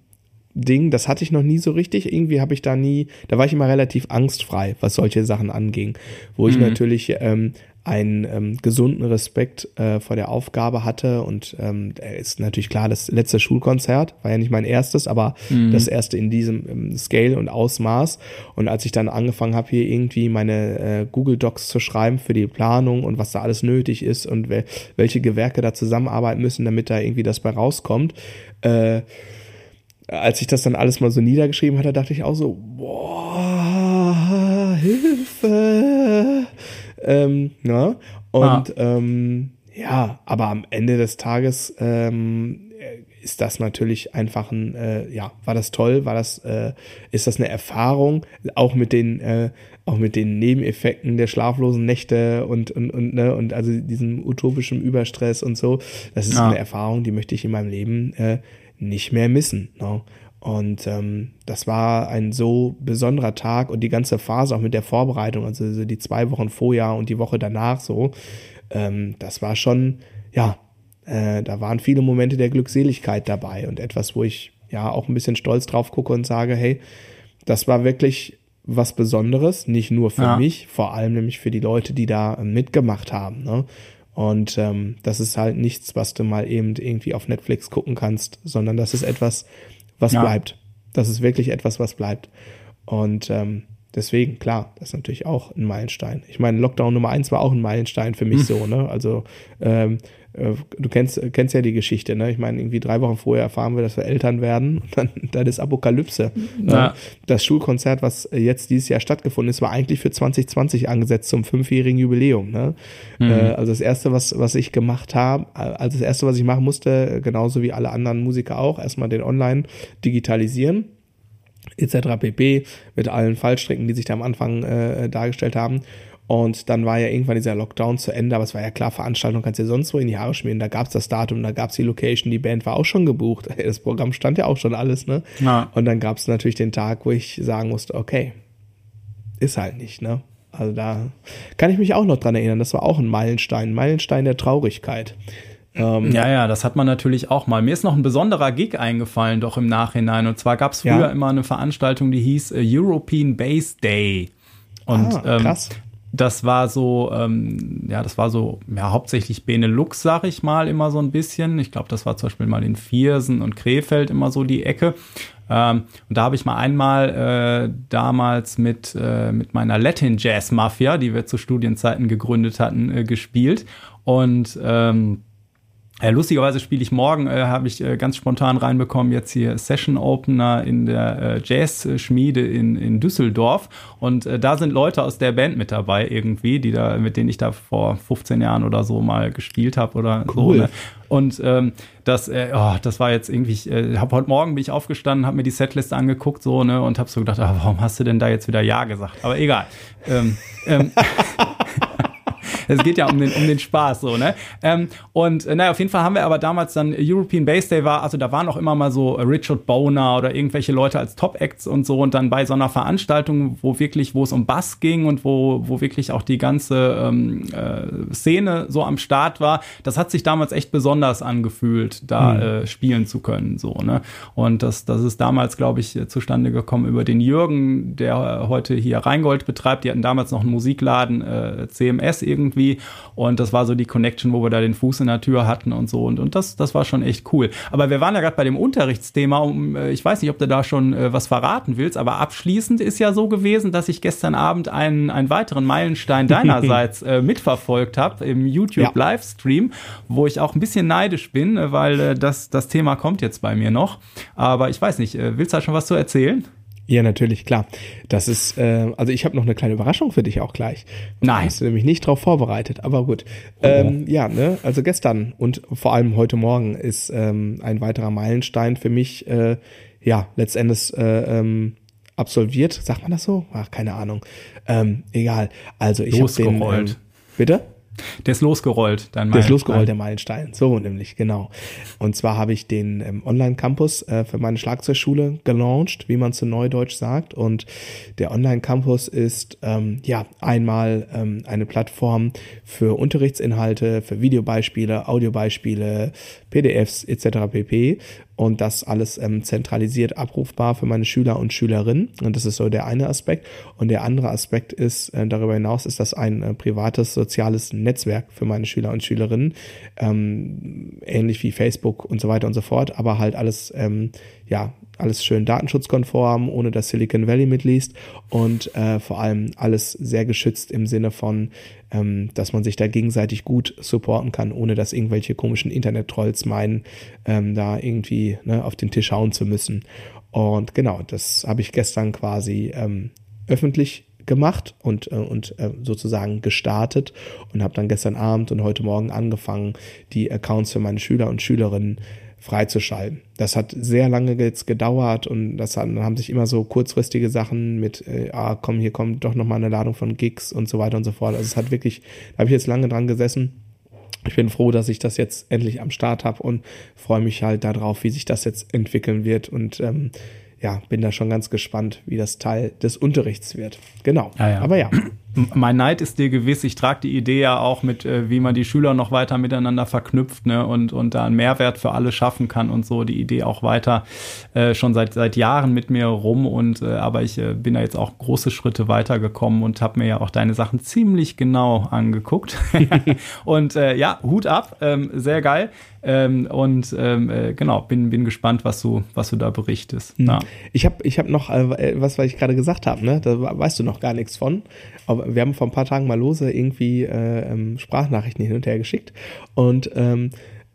[SPEAKER 1] Ding, das hatte ich noch nie so richtig. Irgendwie habe ich da nie, da war ich immer relativ angstfrei, was solche Sachen anging. Wo ich mhm. natürlich ähm, einen ähm, gesunden Respekt äh, vor der Aufgabe hatte und ähm, ist natürlich klar, das letzte Schulkonzert war ja nicht mein erstes, aber mhm. das erste in diesem ähm, Scale und Ausmaß. Und als ich dann angefangen habe, hier irgendwie meine äh, Google Docs zu schreiben für die Planung und was da alles nötig ist und wel welche Gewerke da zusammenarbeiten müssen, damit da irgendwie das bei rauskommt, äh, als ich das dann alles mal so niedergeschrieben hatte, dachte ich auch so, boah, Hilfe ähm, ne? Und ah. ähm, ja, aber am Ende des Tages ähm, ist das natürlich einfach ein, äh, ja, war das toll, war das, äh, ist das eine Erfahrung, auch mit den, äh, auch mit den Nebeneffekten der schlaflosen Nächte und, und, und, ne, und also diesem utopischen Überstress und so. Das ist ja. eine Erfahrung, die möchte ich in meinem Leben äh, nicht mehr missen. Ne? Und ähm, das war ein so besonderer Tag und die ganze Phase auch mit der Vorbereitung, also die zwei Wochen vorher und die Woche danach so, ähm, das war schon, ja, äh, da waren viele Momente der Glückseligkeit dabei und etwas, wo ich ja auch ein bisschen stolz drauf gucke und sage, hey, das war wirklich was Besonderes, nicht nur für ja. mich, vor allem nämlich für die Leute, die da mitgemacht haben. Ne? Und ähm, das ist halt nichts, was du mal eben irgendwie auf Netflix gucken kannst, sondern das ist etwas, was ja. bleibt. Das ist wirklich etwas, was bleibt. Und ähm, deswegen, klar, das ist natürlich auch ein Meilenstein. Ich meine, Lockdown Nummer eins war auch ein Meilenstein für mich hm. so, ne? Also ähm, äh, du kennst, kennst ja die Geschichte, ne? Ich meine, irgendwie drei Wochen vorher erfahren wir, dass wir Eltern werden und dann, dann ist Apokalypse. Ne? Ja. Das Schulkonzert, was jetzt dieses Jahr stattgefunden ist, war eigentlich für 2020 angesetzt zum fünfjährigen Jubiläum. Ne? Mhm. Äh, also das erste, was, was ich gemacht habe, also das erste, was ich machen musste, genauso wie alle anderen Musiker auch, erstmal den Online digitalisieren etc. pp. mit allen Fallstrecken, die sich da am Anfang äh, dargestellt haben. Und dann war ja irgendwann dieser Lockdown zu Ende, aber es war ja klar, Veranstaltung kannst du ja sonst wo in die Haare schmieren. Da gab's das Datum, da gab's die Location, die Band war auch schon gebucht. Das Programm stand ja auch schon alles, ne? Ja. Und dann gab's natürlich den Tag, wo ich sagen musste, okay, ist halt nicht, ne? Also da kann ich mich auch noch dran erinnern. Das war auch ein Meilenstein, Meilenstein der Traurigkeit.
[SPEAKER 2] Ähm, ja, ja, das hat man natürlich auch mal. Mir ist noch ein besonderer Gig eingefallen, doch im Nachhinein. Und zwar gab's früher ja. immer eine Veranstaltung, die hieß äh, European Base Day. Und ah, krass. Ähm, das war so, ähm, ja, das war so, ja, hauptsächlich Benelux, sag ich mal, immer so ein bisschen. Ich glaube, das war zum Beispiel mal in Viersen und Krefeld immer so die Ecke. Ähm, und da habe ich mal einmal äh, damals mit, äh, mit meiner Latin Jazz Mafia, die wir zu Studienzeiten gegründet hatten, äh, gespielt. Und ähm, ja, lustigerweise spiele ich morgen, äh, habe ich äh, ganz spontan reinbekommen, jetzt hier Session Opener in der äh, Jazz-Schmiede in, in Düsseldorf. Und äh, da sind Leute aus der Band mit dabei irgendwie, die da, mit denen ich da vor 15 Jahren oder so mal gespielt habe oder cool. so. Ne? Und ähm, das, äh, oh, das war jetzt irgendwie, ich äh, habe heute Morgen bin ich aufgestanden, habe mir die Setliste angeguckt so ne und habe so gedacht, ah, warum hast du denn da jetzt wieder ja gesagt? Aber egal. ähm, ähm, es geht ja um den, um den Spaß so, ne? Ähm, und äh, naja, auf jeden Fall haben wir aber damals dann European Base Day war, also da waren auch immer mal so Richard Boner oder irgendwelche Leute als Top-Acts und so und dann bei so einer Veranstaltung, wo wirklich, wo es um Bass ging und wo, wo wirklich auch die ganze ähm, äh, Szene so am Start war, das hat sich damals echt besonders angefühlt, da mhm. äh, spielen zu können, so, ne? Und das, das ist damals, glaube ich, zustande gekommen über den Jürgen, der heute hier Rheingold betreibt. Die hatten damals noch einen Musikladen, äh, CMS irgendwie irgendwie. Und das war so die Connection, wo wir da den Fuß in der Tür hatten und so. Und, und das, das war schon echt cool. Aber wir waren ja gerade bei dem Unterrichtsthema. Um, äh, ich weiß nicht, ob du da schon äh, was verraten willst, aber abschließend ist ja so gewesen, dass ich gestern Abend einen, einen weiteren Meilenstein deinerseits äh, mitverfolgt habe im YouTube-Livestream, wo ich auch ein bisschen neidisch bin, äh, weil äh, das, das Thema kommt jetzt bei mir noch. Aber ich weiß nicht, äh, willst du da schon was zu erzählen?
[SPEAKER 1] Ja, natürlich, klar. Das ist, äh, also ich habe noch eine kleine Überraschung für dich auch gleich. Nein. Hast du nämlich nicht drauf vorbereitet, aber gut. Oh. Ähm, ja, ne, also gestern und vor allem heute Morgen ist ähm, ein weiterer Meilenstein für mich, äh, ja, letztendlich äh, ähm, absolviert. Sagt man das so? Ach, keine Ahnung. Ähm, egal. Also ich habe den. Ähm, bitte?
[SPEAKER 2] Der ist losgerollt,
[SPEAKER 1] dein Meilenstein. Der ist losgerollt, der Meilenstein. So nämlich, genau. Und zwar habe ich den ähm, Online-Campus äh, für meine Schlagzeugschule gelauncht, wie man zu Neudeutsch sagt. Und der Online-Campus ist ähm, ja einmal ähm, eine Plattform für Unterrichtsinhalte, für Videobeispiele, Audiobeispiele, PDFs etc. pp und das alles ähm, zentralisiert abrufbar für meine Schüler und Schülerinnen. Und das ist so der eine Aspekt. Und der andere Aspekt ist, äh, darüber hinaus ist das ein äh, privates soziales Netzwerk für meine Schüler und Schülerinnen, ähm, ähnlich wie Facebook und so weiter und so fort, aber halt alles, ähm, ja, alles schön datenschutzkonform, ohne dass Silicon Valley mitliest und äh, vor allem alles sehr geschützt im Sinne von, ähm, dass man sich da gegenseitig gut supporten kann, ohne dass irgendwelche komischen Internet-Trolls meinen, ähm, da irgendwie ne, auf den Tisch hauen zu müssen. Und genau, das habe ich gestern quasi ähm, öffentlich gemacht und, äh, und äh, sozusagen gestartet und habe dann gestern Abend und heute Morgen angefangen, die Accounts für meine Schüler und Schülerinnen freizuschalten. Das hat sehr lange jetzt gedauert und das haben, haben sich immer so kurzfristige Sachen mit, äh, ah, komm, hier kommt doch nochmal eine Ladung von Gigs und so weiter und so fort. Also es hat wirklich, da habe ich jetzt lange dran gesessen. Ich bin froh, dass ich das jetzt endlich am Start habe und freue mich halt darauf, wie sich das jetzt entwickeln wird und ähm, ja, bin da schon ganz gespannt, wie das Teil des Unterrichts wird. Genau.
[SPEAKER 2] Ja, ja. Aber ja. Mein Neid ist dir gewiss. Ich trage die Idee ja auch mit, äh, wie man die Schüler noch weiter miteinander verknüpft ne? und, und da einen Mehrwert für alle schaffen kann und so. Die Idee auch weiter äh, schon seit, seit Jahren mit mir rum. Und äh, aber ich äh, bin da jetzt auch große Schritte weitergekommen und habe mir ja auch deine Sachen ziemlich genau angeguckt. und äh, ja, Hut ab, ähm, sehr geil. Ähm, und ähm, äh, genau, bin, bin gespannt, was du, was du da berichtest.
[SPEAKER 1] Mhm. Ich habe ich hab noch was, was ich gerade gesagt habe, ne? Da weißt du noch gar nichts von. Aber wir haben vor ein paar Tagen mal lose irgendwie äh, ähm, Sprachnachrichten hin und her geschickt. Und ähm,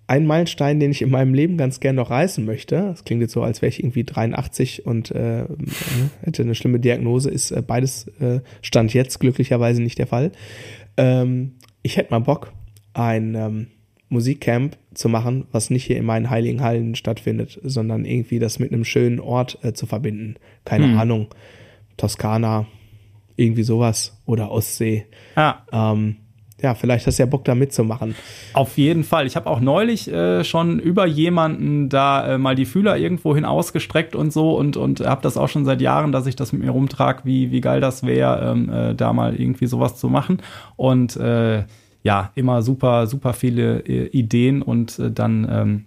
[SPEAKER 1] ein Meilenstein, den ich in meinem Leben ganz gern noch reißen möchte, das klingt jetzt so, als wäre ich irgendwie 83 und äh, hätte eine schlimme Diagnose, ist äh, beides äh, Stand jetzt glücklicherweise nicht der Fall. Ähm, ich hätte mal Bock, ein ähm, Musikcamp zu machen, was nicht hier in meinen heiligen Hallen stattfindet, sondern irgendwie das mit einem schönen Ort äh, zu verbinden. Keine hm. Ahnung, Toskana, irgendwie sowas oder Ostsee. Ja. Ähm, ja, vielleicht hast du ja Bock da mitzumachen.
[SPEAKER 2] Auf jeden Fall. Ich habe auch neulich äh, schon über jemanden da äh, mal die Fühler irgendwo hin ausgestreckt und so und, und habe das auch schon seit Jahren, dass ich das mit mir rumtrage, wie, wie geil das wäre, ähm, äh, da mal irgendwie sowas zu machen. Und äh, ja, immer super, super viele äh, Ideen und äh, dann ähm,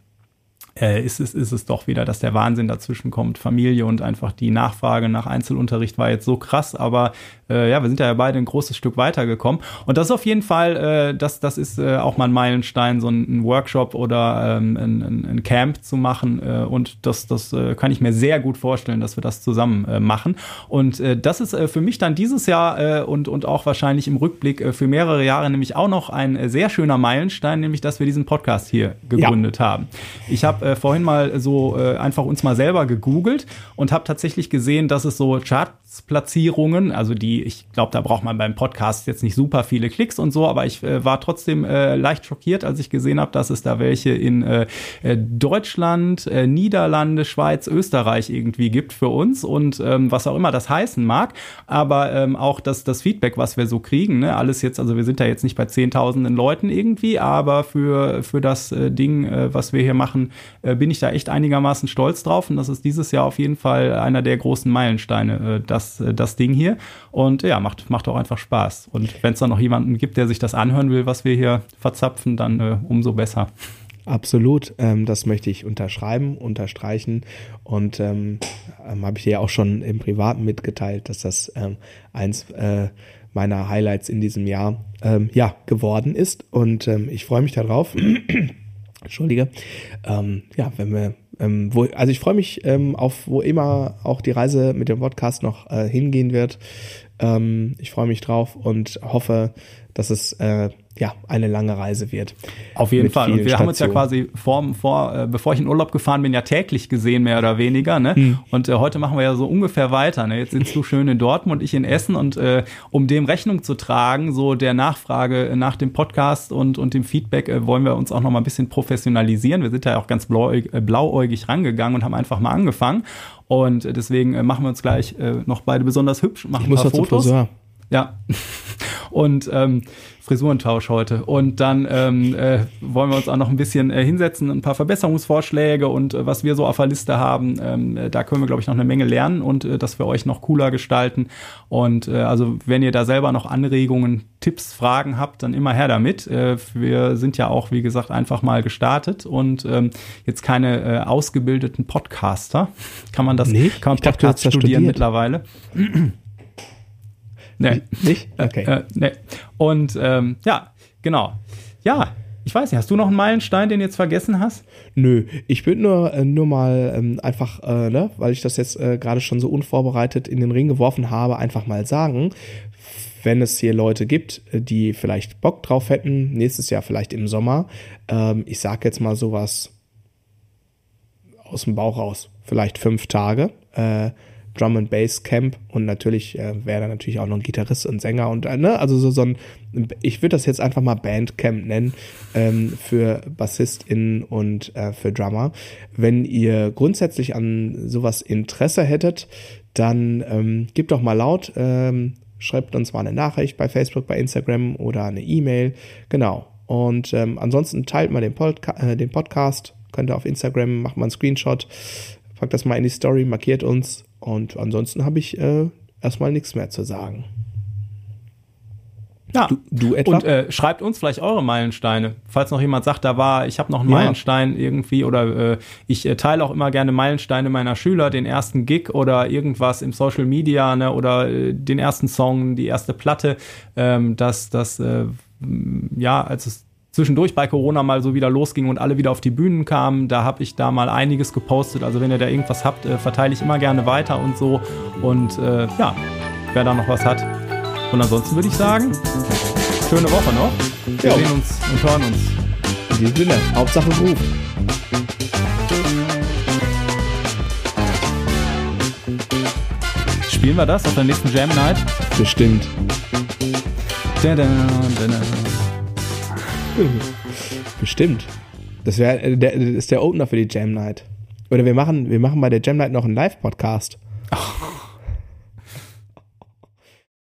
[SPEAKER 2] äh, ist, es, ist es doch wieder, dass der Wahnsinn dazwischen kommt. Familie und einfach die Nachfrage nach Einzelunterricht war jetzt so krass, aber äh, ja, wir sind ja beide ein großes Stück weitergekommen. Und das ist auf jeden Fall, äh, das, das ist äh, auch mal ein Meilenstein, so ein, Workshop oder ähm, ein, ein, Camp zu machen. Äh, und das, das äh, kann ich mir sehr gut vorstellen, dass wir das zusammen äh, machen. Und äh, das ist äh, für mich dann dieses Jahr äh, und, und auch wahrscheinlich im Rückblick äh, für mehrere Jahre nämlich auch noch ein äh, sehr schöner Meilenstein, nämlich dass wir diesen Podcast hier gegründet ja. haben. Ich habe äh, vorhin mal so äh, einfach uns mal selber gegoogelt und habe tatsächlich gesehen, dass es so Charts-Platzierungen, also die, ich glaube, da braucht man beim Podcast jetzt nicht super viele Klicks und so, aber ich äh, war trotzdem äh, leicht schockiert, als ich gesehen habe, dass es da welche in äh, äh Deutschland, äh, Niederlande, Schweiz, Österreich irgendwie gibt für uns und ähm, was auch immer das heißen mag, aber ähm, auch das, das Feedback, was wir so kriegen, ne? alles jetzt, also wir sind da jetzt nicht bei zehntausenden Leuten irgendwie, aber für, für das äh, Ding, was wir hier machen, bin ich da echt einigermaßen stolz drauf und das ist dieses Jahr auf jeden Fall einer der großen Meilensteine, das, das Ding hier. Und ja, macht, macht auch einfach Spaß. Und wenn es dann noch jemanden gibt, der sich das anhören will, was wir hier verzapfen, dann äh, umso besser.
[SPEAKER 1] Absolut, ähm, das möchte ich unterschreiben, unterstreichen und ähm, ähm, habe ich dir ja auch schon im Privaten mitgeteilt, dass das ähm, eins äh, meiner Highlights in diesem Jahr ähm, ja geworden ist und ähm, ich freue mich darauf. Entschuldige. Ja, wenn wir, ähm, wo, also ich freue mich ähm, auf, wo immer auch die Reise mit dem Podcast noch äh, hingehen wird. Ähm, ich freue mich drauf und hoffe, dass es äh, ja eine lange Reise wird.
[SPEAKER 2] Auf jeden Fall. Und wir Stationen. haben uns ja quasi vor, vor äh, bevor ich in Urlaub gefahren bin, ja täglich gesehen, mehr oder weniger. Ne? Hm. Und äh, heute machen wir ja so ungefähr weiter. Ne? Jetzt sitzt du schön in Dortmund, ich in Essen und äh, um dem Rechnung zu tragen, so der Nachfrage nach dem Podcast und, und dem Feedback, äh, wollen wir uns auch noch mal ein bisschen professionalisieren. Wir sind ja auch ganz blauäugig, äh, blauäugig rangegangen und haben einfach mal angefangen. Und äh, deswegen machen wir uns gleich noch beide besonders hübsch, machen ich ein paar Fotos. Ja. Und ähm, Frisurentausch heute. Und dann ähm, äh, wollen wir uns auch noch ein bisschen äh, hinsetzen, ein paar Verbesserungsvorschläge und äh, was wir so auf der Liste haben. Ähm, äh, da können wir, glaube ich, noch eine Menge lernen und äh, das für euch noch cooler gestalten. Und äh, also, wenn ihr da selber noch Anregungen, Tipps, Fragen habt, dann immer her damit. Äh, wir sind ja auch, wie gesagt, einfach mal gestartet und ähm, jetzt keine äh, ausgebildeten Podcaster. Kann man das?
[SPEAKER 1] Nicht?
[SPEAKER 2] Kann man Podcast studieren studiert. mittlerweile? Nee. Nicht? Okay. Äh, nee. Und ähm, ja, genau. Ja, ich weiß nicht, hast du noch einen Meilenstein, den du jetzt vergessen hast?
[SPEAKER 1] Nö, ich würde nur, äh, nur mal ähm, einfach, äh, ne, weil ich das jetzt äh, gerade schon so unvorbereitet in den Ring geworfen habe, einfach mal sagen, wenn es hier Leute gibt, die vielleicht Bock drauf hätten, nächstes Jahr vielleicht im Sommer, ähm, ich sag jetzt mal sowas aus dem Bauch raus, vielleicht fünf Tage, äh, Drum and Bass Camp und natürlich äh, wäre da natürlich auch noch ein Gitarrist und Sänger und äh, ne, also so, so ein, ich würde das jetzt einfach mal Bandcamp nennen ähm, für BassistInnen und äh, für Drummer. Wenn ihr grundsätzlich an sowas Interesse hättet, dann ähm, gebt doch mal laut, ähm, schreibt uns mal eine Nachricht bei Facebook, bei Instagram oder eine E-Mail, genau. Und ähm, ansonsten teilt mal den, Podca äh, den Podcast, könnt ihr auf Instagram, macht mal einen Screenshot, packt das mal in die Story, markiert uns und ansonsten habe ich äh, erstmal nichts mehr zu sagen.
[SPEAKER 2] Ja, du, du etwa? Und äh, schreibt uns vielleicht eure Meilensteine. Falls noch jemand sagt, da war, ich habe noch einen ja. Meilenstein irgendwie oder äh, ich äh, teile auch immer gerne Meilensteine meiner Schüler, den ersten Gig oder irgendwas im Social Media ne, oder äh, den ersten Song, die erste Platte. Ähm, dass das, äh, ja, als es zwischendurch bei Corona mal so wieder losging und alle wieder auf die Bühnen kamen. Da habe ich da mal einiges gepostet. Also wenn ihr da irgendwas habt, äh, verteile ich immer gerne weiter und so. Und äh, ja, wer da noch was hat. Und ansonsten würde ich sagen, schöne Woche noch. Wir jo. sehen uns und hören uns.
[SPEAKER 1] In diesem Sinne, Hauptsache Ruf.
[SPEAKER 2] Spielen wir das auf der nächsten Jam Night?
[SPEAKER 1] Bestimmt. Da, da, da, Bestimmt. Das, wär, äh, der, das ist der Opener für die Jam Night. Oder wir machen, wir machen bei der Jam Night noch einen Live-Podcast.